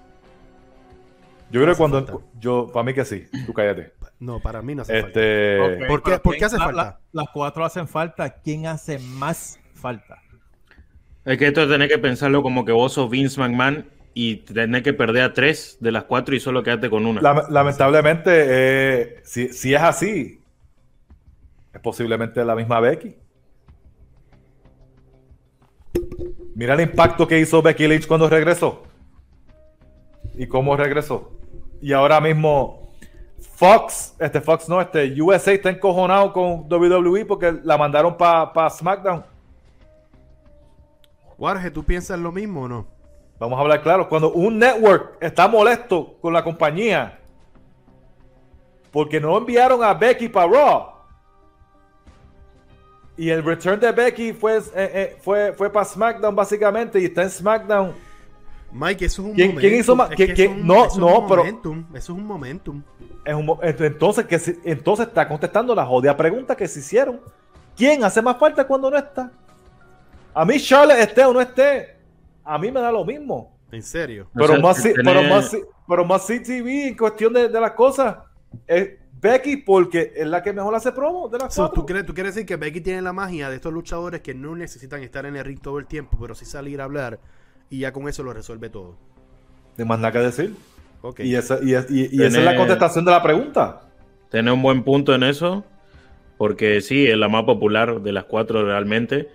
Yo creo que cuando. falta. Yo, para mí que sí. Tú cállate. No, para mí no hace falta. Este. Ok, ¿Por qué- pero por qué ¿quién- hace la- falta? la- Las cuatro hacen falta. ¿Quién hace más falta? Es que esto tenés que pensarlo como que vos sos Vince McMahon y tenés que perder a tres de las cuatro y solo quedarte con una. Lame- lamentablemente, eh, si, si es así, es posiblemente la misma Becky. Mira el impacto que hizo Becky Lynch cuando regresó. Y cómo regresó. Y ahora mismo Fox, este Fox no, este USA está encojonado con WWE porque la mandaron para SmackDown. Warge, ¿tú piensas lo mismo o no? Vamos a hablar claro. Cuando un network está molesto con la compañía porque no enviaron a Becky para Raw y el return de Becky fue, eh, eh, fue, fue para SmackDown básicamente y está en SmackDown. Mike, eso es un ¿Quién- momentum. quién hizo más? Es ¿Quién- que quién? eso es un- No, eso es no, un pero- momentum, Eso es un momentum. Es un ent- entonces, que si- entonces está contestando la jodida pregunta que se hicieron. ¿Quién hace más falta cuando no está? A mí Charlotte esté o no esté, a mí me da lo mismo. En serio. O Pero, sea, más, tenés- pero, más, pero más CTV en cuestión de, de las cosas Becky porque es la que mejor hace promo de las So, cuatro. ¿tú, quieres, ¿Tú quieres decir que Becky tiene la magia de estos luchadores que no necesitan estar en el ring todo el tiempo, pero sí salir a hablar y ya con eso lo resuelve todo? De más nada que decir. Ok. Y, esa, y, y- esa es la contestación de la pregunta. Tenés un buen punto en eso, porque sí, es la más popular de las cuatro realmente,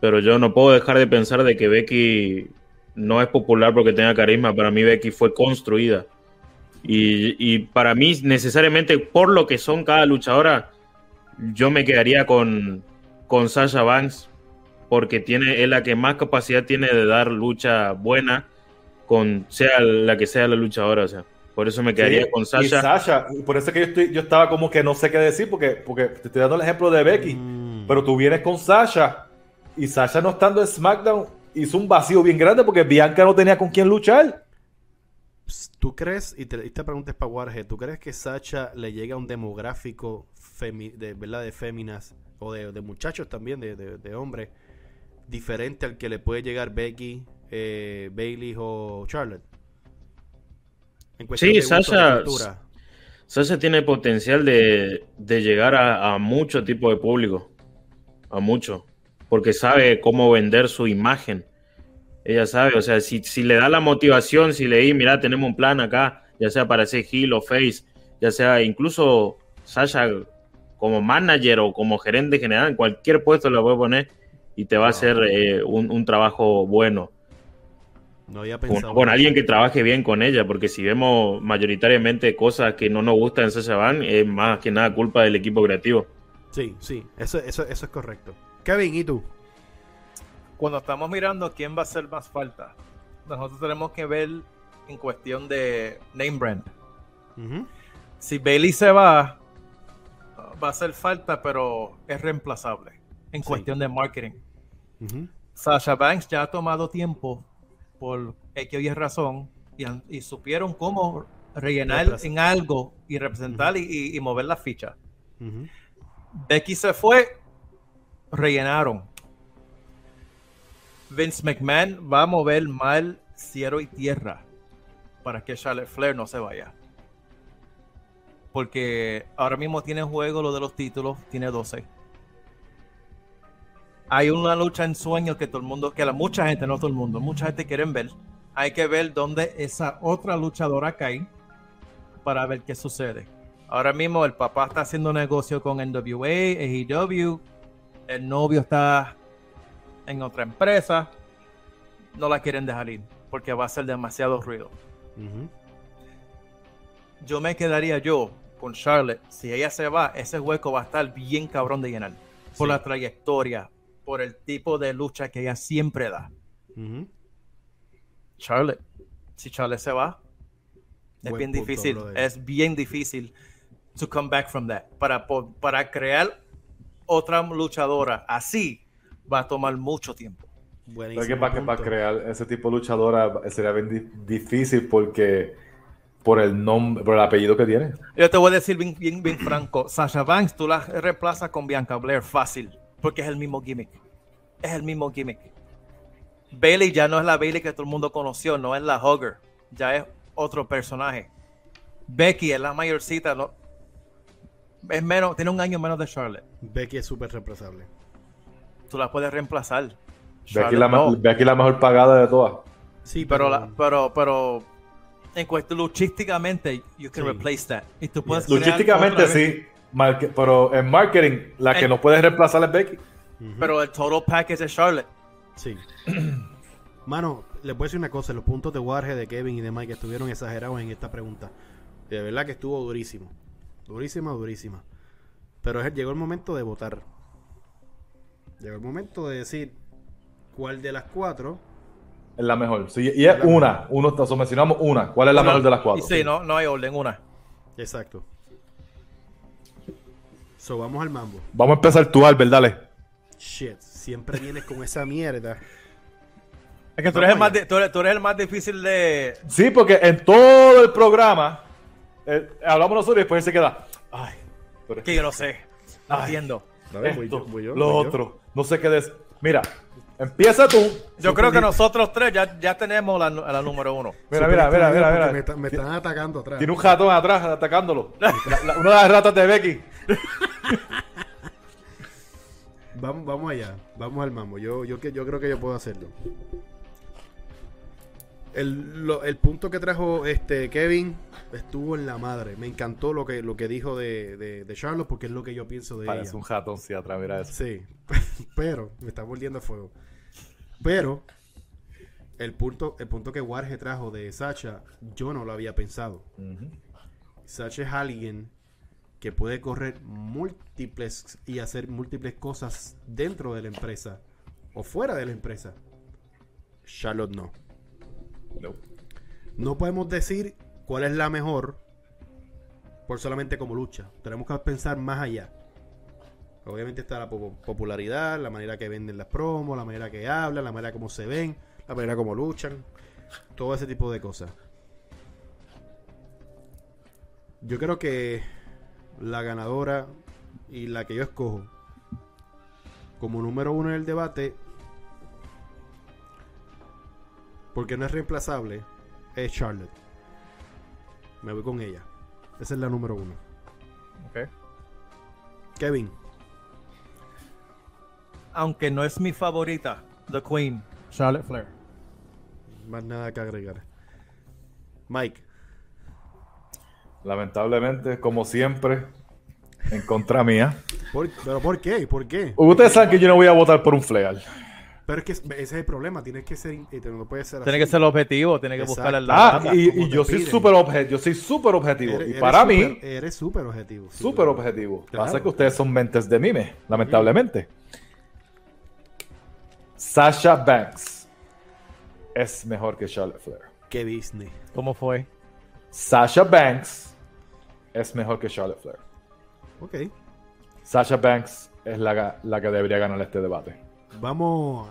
pero yo no puedo dejar de pensar de que Becky no es popular porque tenga carisma. Para mí Becky fue construida. Y, y para mí, necesariamente, por lo que son cada luchadora, yo me quedaría con, con Sasha Banks, porque tiene, es la que más capacidad tiene de dar lucha buena, con sea la que sea la luchadora. O sea, por eso me quedaría Sí, con Y Sasha. Sasha, por eso es que yo, estoy, yo estaba como que no sé qué decir, porque, porque te estoy dando el ejemplo de Becky. Mm. Pero tú vienes con Sasha y Sasha no estando en SmackDown hizo un vacío bien grande porque Bianca no tenía con quién luchar. ¿Tú crees, y te, esta pregunta es para Warge, ¿tú crees que Sacha le llega a un demográfico femi- de, ¿verdad? de féminas o de, de muchachos también, de, de, de hombres, diferente al que le puede llegar Becky, eh, Bailey o Charlotte? En cuestión Sí, de Sasha-. Sasha tiene potencial de, de llegar a, a mucho tipo de público. A mucho. Porque sabe cómo vender su imagen. Ella sabe, o sea, si, si le da la motivación, si le di, mira, tenemos un plan acá, ya sea para ser heel o face, ya sea incluso Sasha como manager o como gerente general, en cualquier puesto la puede poner y te va a hacer eh, un, un trabajo bueno. No había Con, pensado. con en alguien que trabaje bien con ella, porque si vemos mayoritariamente cosas que no nos gustan en Sasha Banks, es más que nada culpa del equipo creativo. Sí, sí, eso, eso, eso es correcto. Kevin, ¿y tú? Cuando estamos mirando quién va a hacer más falta, nosotros tenemos que ver en cuestión de name brand. Si Bailey se va, va a hacer falta, pero es reemplazable en Sí. cuestión de marketing. Sasha Banks ya ha tomado tiempo por X o Y razón y, supieron cómo rellenar en algo y representar y, y- y mover la ficha. Ujú. Becky se fue, rellenaron. Vince McMahon va a mover mal cielo y tierra para que Charlotte Flair no se vaya. Porque ahora mismo tiene en juego lo de los títulos, tiene 12. Hay una lucha en sueños que todo el mundo, que la mucha gente, no todo el mundo, mucha gente quieren ver. Hay que ver dónde esa otra luchadora cae para ver qué sucede. Ahora mismo el papá está haciendo negocio con NWA, AEW, el novio está en otra empresa, no la quieren dejar ir porque va a ser demasiado ruido. Yo me quedaría yo con Charlotte, si ella se va, ese hueco va a estar bien cabrón de llenar por Sí. la trayectoria, por el tipo de lucha que ella siempre da. Charlotte, si Charlotte se va, es Buen bien difícil, es bien difícil to come back from that. Para, para crear otra luchadora así va a tomar mucho tiempo. Buenísimo que para, que punto. para crear ese tipo de luchadora sería bien difícil porque por el nombre, por el apellido que tiene. Yo te voy a decir bien, bien, bien franco, Sasha Banks tú la reemplazas con Bianca Blair fácil, porque es el mismo gimmick. Es el mismo gimmick. Bailey ya no es la Bailey que todo el mundo conoció, no es la Hugger, ya es otro personaje. Becky es la mayorcita, no, es menos, tiene un año menos de Charlotte. Becky es súper reemplazable. Tú la puedes reemplazar. Becky Charlotte la, no. Becky la mejor pagada de todas. Sí, pero, la- pero, pero en cuestión luchísticamente, you can Sí. replace that. Y tú puedes Yes. vez. sí, marque- pero en marketing la que no puedes reemplazar es Becky. Pero el total package de Charlotte. Sí. Mano, les voy a decir una cosa, los puntos de Warhead, de Kevin y de Mike estuvieron exagerados en esta pregunta. De verdad que estuvo durísimo. Durísima, durísima. Pero es- llegó el momento de votar. Llegó el momento de decir cuál de las cuatro. Es la mejor. Sí, y es una. Uno, o mencionamos una. ¿Cuál es la mejor de las Y cuatro? sí, no, no hay orden, una. Exacto. So, vamos al mambo. Vamos a empezar tú, Albert, dale. Shit, siempre vienes con esa mierda. Es que tú eres, el más tú eres, tú eres el más difícil de. Sí, porque en todo el programa eh, hablamos nosotros y después se queda. Ay, Que yo no sé. No entiendo. Esto, yo, voy yo, lo voy yo. otro. No sé qué des. Mira, empieza tú. Yo creo que nosotros tres ya, ya tenemos la, la número uno. Mira, mira, mira, mira, mira. Me, está- me están atacando atrás. Tiene un ratón atrás atacándolo. La- la- una de las ratas de Becky. Vamos, vamos allá, vamos al mambo. Yo, yo, que- yo creo que yo puedo hacerlo. El, lo- el punto que trajo este Kevin estuvo en la madre. Me encantó lo que, lo que dijo de, de, de Charlotte porque es lo que yo pienso de Parece ella. un ratón, sí, atrás, mira eso. Sí, pero me está volviendo a fuego. Pero el punto, el punto que Warge trajo de Sacha, yo no lo había pensado. Ujú. Sacha es alguien que puede correr múltiples y hacer múltiples cosas dentro de la empresa o fuera de la empresa. Charlotte no. No. Podemos decir cuál es la mejor por solamente como lucha. Tenemos que pensar más allá. Obviamente está la po- popularidad, la manera que venden las promos, la manera que hablan, la manera como se ven, la manera como luchan, todo ese tipo de cosas. Yo creo que la ganadora y la que yo escojo como número uno en el debate, porque no es reemplazable, es Charlotte. Me voy con ella. Esa es la número uno. Ok. Kevin, Aunque no es mi favorita, The Queen. Charlotte Flair. más nada que agregar. Mike, Lamentablemente, como siempre, en contra mía. ¿por- ¿pero por qué? ¿Por qué? Ustedes saben que yo no voy a votar por un Fleal. Pero es que ese es el problema, tienes que ser, eh, no puede ser Tiene así. que ser el objetivo, tiene que buscar el Ah, Como y, te y yo soy súper obje- yo soy súper objetivo. Eres- y para mí, eres súper objetivo. súper objetivo. Claro. Pasa que ustedes son mentes de mime, lamentablemente. Sasha Banks es mejor que Charlotte Flair. Qué business. ¿Cómo fue? Sasha Banks es mejor que Charlotte Flair. Ok. Sasha Banks es la, la que debería ganar este debate. Vamos.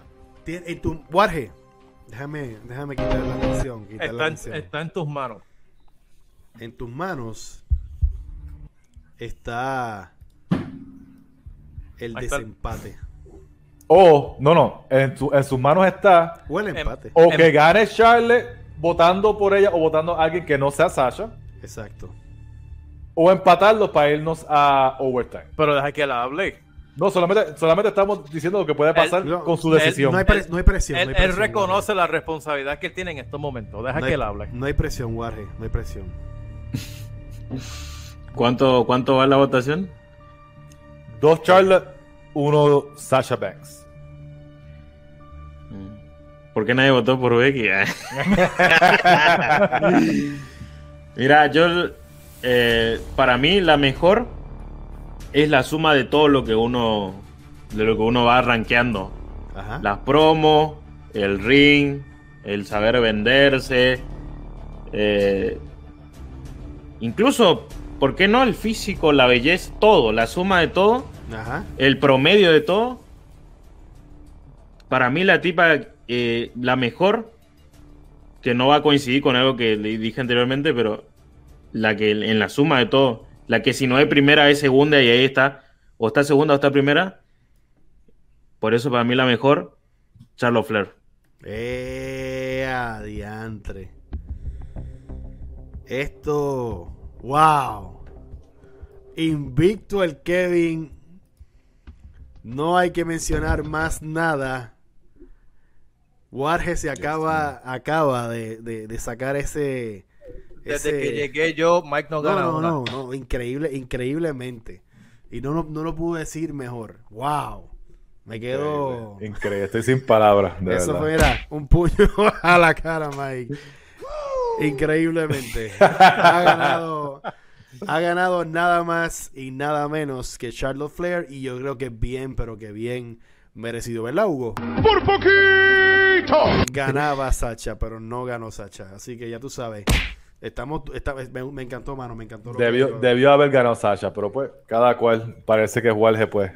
En tu Warge, déjame, déjame quitar la atención. Quitar la Está está en tus manos. En tus manos está el desempate. O, no, no, en, su- en sus manos está O el Em- empate. o que gane Charlotte votando por ella o votando a alguien que no sea Sasha. Exacto. O empatarlo para irnos a overtime. Pero deja que la hable. No, solamente, solamente estamos diciendo lo que puede pasar con su él- decisión. No hay, pre- no hay presión. Él, no hay él presión, reconoce la responsabilidad que él tiene en estos momentos. Deja. No que hay- él hable. No hay presión, Warge. No hay presión. ¿Cuánto, ¿Cuánto va la votación? Dos Charlotte, uno Sasha Banks. ¿Por qué nadie votó por Becky? Mira, yo, eh, para mí la mejor es la suma de todo lo que uno, de lo que uno va rankeando. Ajá. Las promos, el ring, el saber venderse, eh, incluso, ¿por qué no el físico, la belleza, todo, la suma de todo? Ajá. el promedio de todo, para mí la tipa, eh, la mejor, que no va a coincidir con algo que le dije anteriormente, pero la que en la suma de todo, la que si no es primera es segunda y ahí está, o está segunda o está primera, por eso para mí la mejor, Charlotte Flair. Eh, adiantre. Esto. Wow. Invicto el Kevin. No hay que mencionar más nada. Warge se acaba, acaba de, de- de sacar ese. Desde ese- que llegué yo, Mike no No, gana no, una. no, no, increíble, increíblemente. Y no, lo- no lo pude decir mejor. Wow. Me quedo. Increíble, estoy sin palabras, de Eso verdad. fue, mira, un puño a la cara, Mike. Increíblemente. Ha ganado, ha ganado nada más y nada menos que Charlotte Flair. Y yo creo que bien, pero que bien merecido, ¿verdad, Hugo? ¡Por poquito! Ganaba Sacha, pero no ganó Sacha. Así que ya tú sabes. Estamos, está- me, me encantó, mano, me encantó. lo que Debió, dijo. debió haber ganado Sasha, pero pues cada cual parece que Jorge pues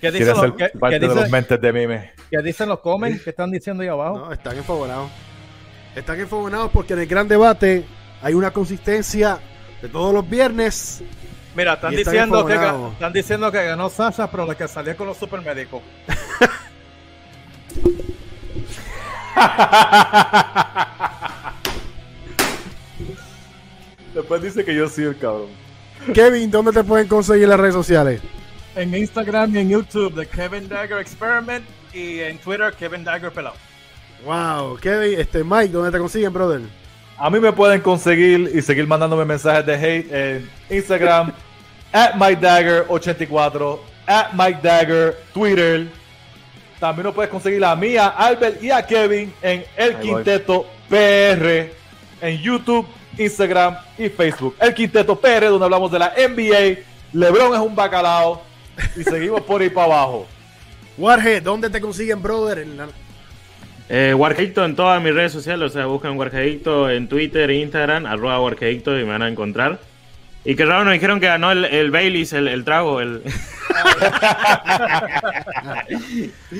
¿Qué quiere dicen, ser los, qué- parte qué de los dicen- mentes de mime. qué dicen los comments? ¿Qué están diciendo ahí abajo? No, están enfogonados. Están enfogonados porque en el gran debate hay una consistencia de todos los viernes. Mira, están diciendo, que, están diciendo que ganó Sasha, pero la que salía con los supermédicos. Después dice que yo soy el cabrón. Kevin, ¿dónde te pueden conseguir las redes sociales? En Instagram y en YouTube, The Kevin Dagger Experiment. Y en Twitter, Kevin Dagger Pelado. Wow, Kevin, este Mike, ¿dónde te consiguen, brother? A mí me pueden conseguir y seguir mandándome mensajes de hate en Instagram, at MikeDagger84, at MikeDagger, Twitter. También lo puedes conseguir a mí, a Albert y a Kevin en El Ahí voy. Quinteto PR, en YouTube, Instagram y Facebook. El Quinteto PR, donde hablamos de la NBA. LeBron es un bacalao y seguimos por ahí para abajo. Warhead, ¿dónde te consiguen, brother? En la- Eh, Wargeito en todas mis redes sociales, o sea, buscan Wargeito en Twitter, Instagram, arroba Wargeito y me van a encontrar. Y que raro nos dijeron que ganó el, el Baileys, el, el trago, el...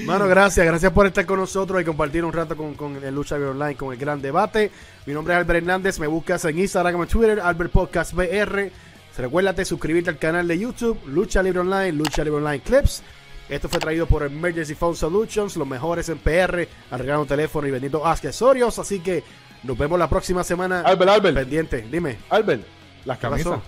Mano, gracias, gracias por estar con nosotros y compartir un rato con, con el Lucha Libre Online, con el gran debate. Mi nombre es Albert Hernández, me buscas en Instagram en Twitter, Albert Podcast BR. Recuérdate suscribirte al canal de YouTube, Lucha Libre Online, Lucha Libre Online Clips. Esto fue traído por Emergency Phone Solutions, los mejores en PR, arreglando teléfono y vendiendo accesorios. Así que nos vemos la próxima semana. Albert, Albert, Pendiente, dime. Albert, las camisas.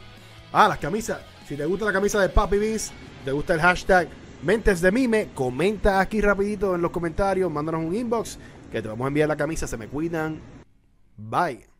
Ah, las camisas. Si te gusta la camisa de Papi Beans, te gusta el hashtag Mentes de Mime, comenta aquí rapidito en los comentarios, mándanos un inbox que te vamos a enviar la camisa, se me cuidan. Bye.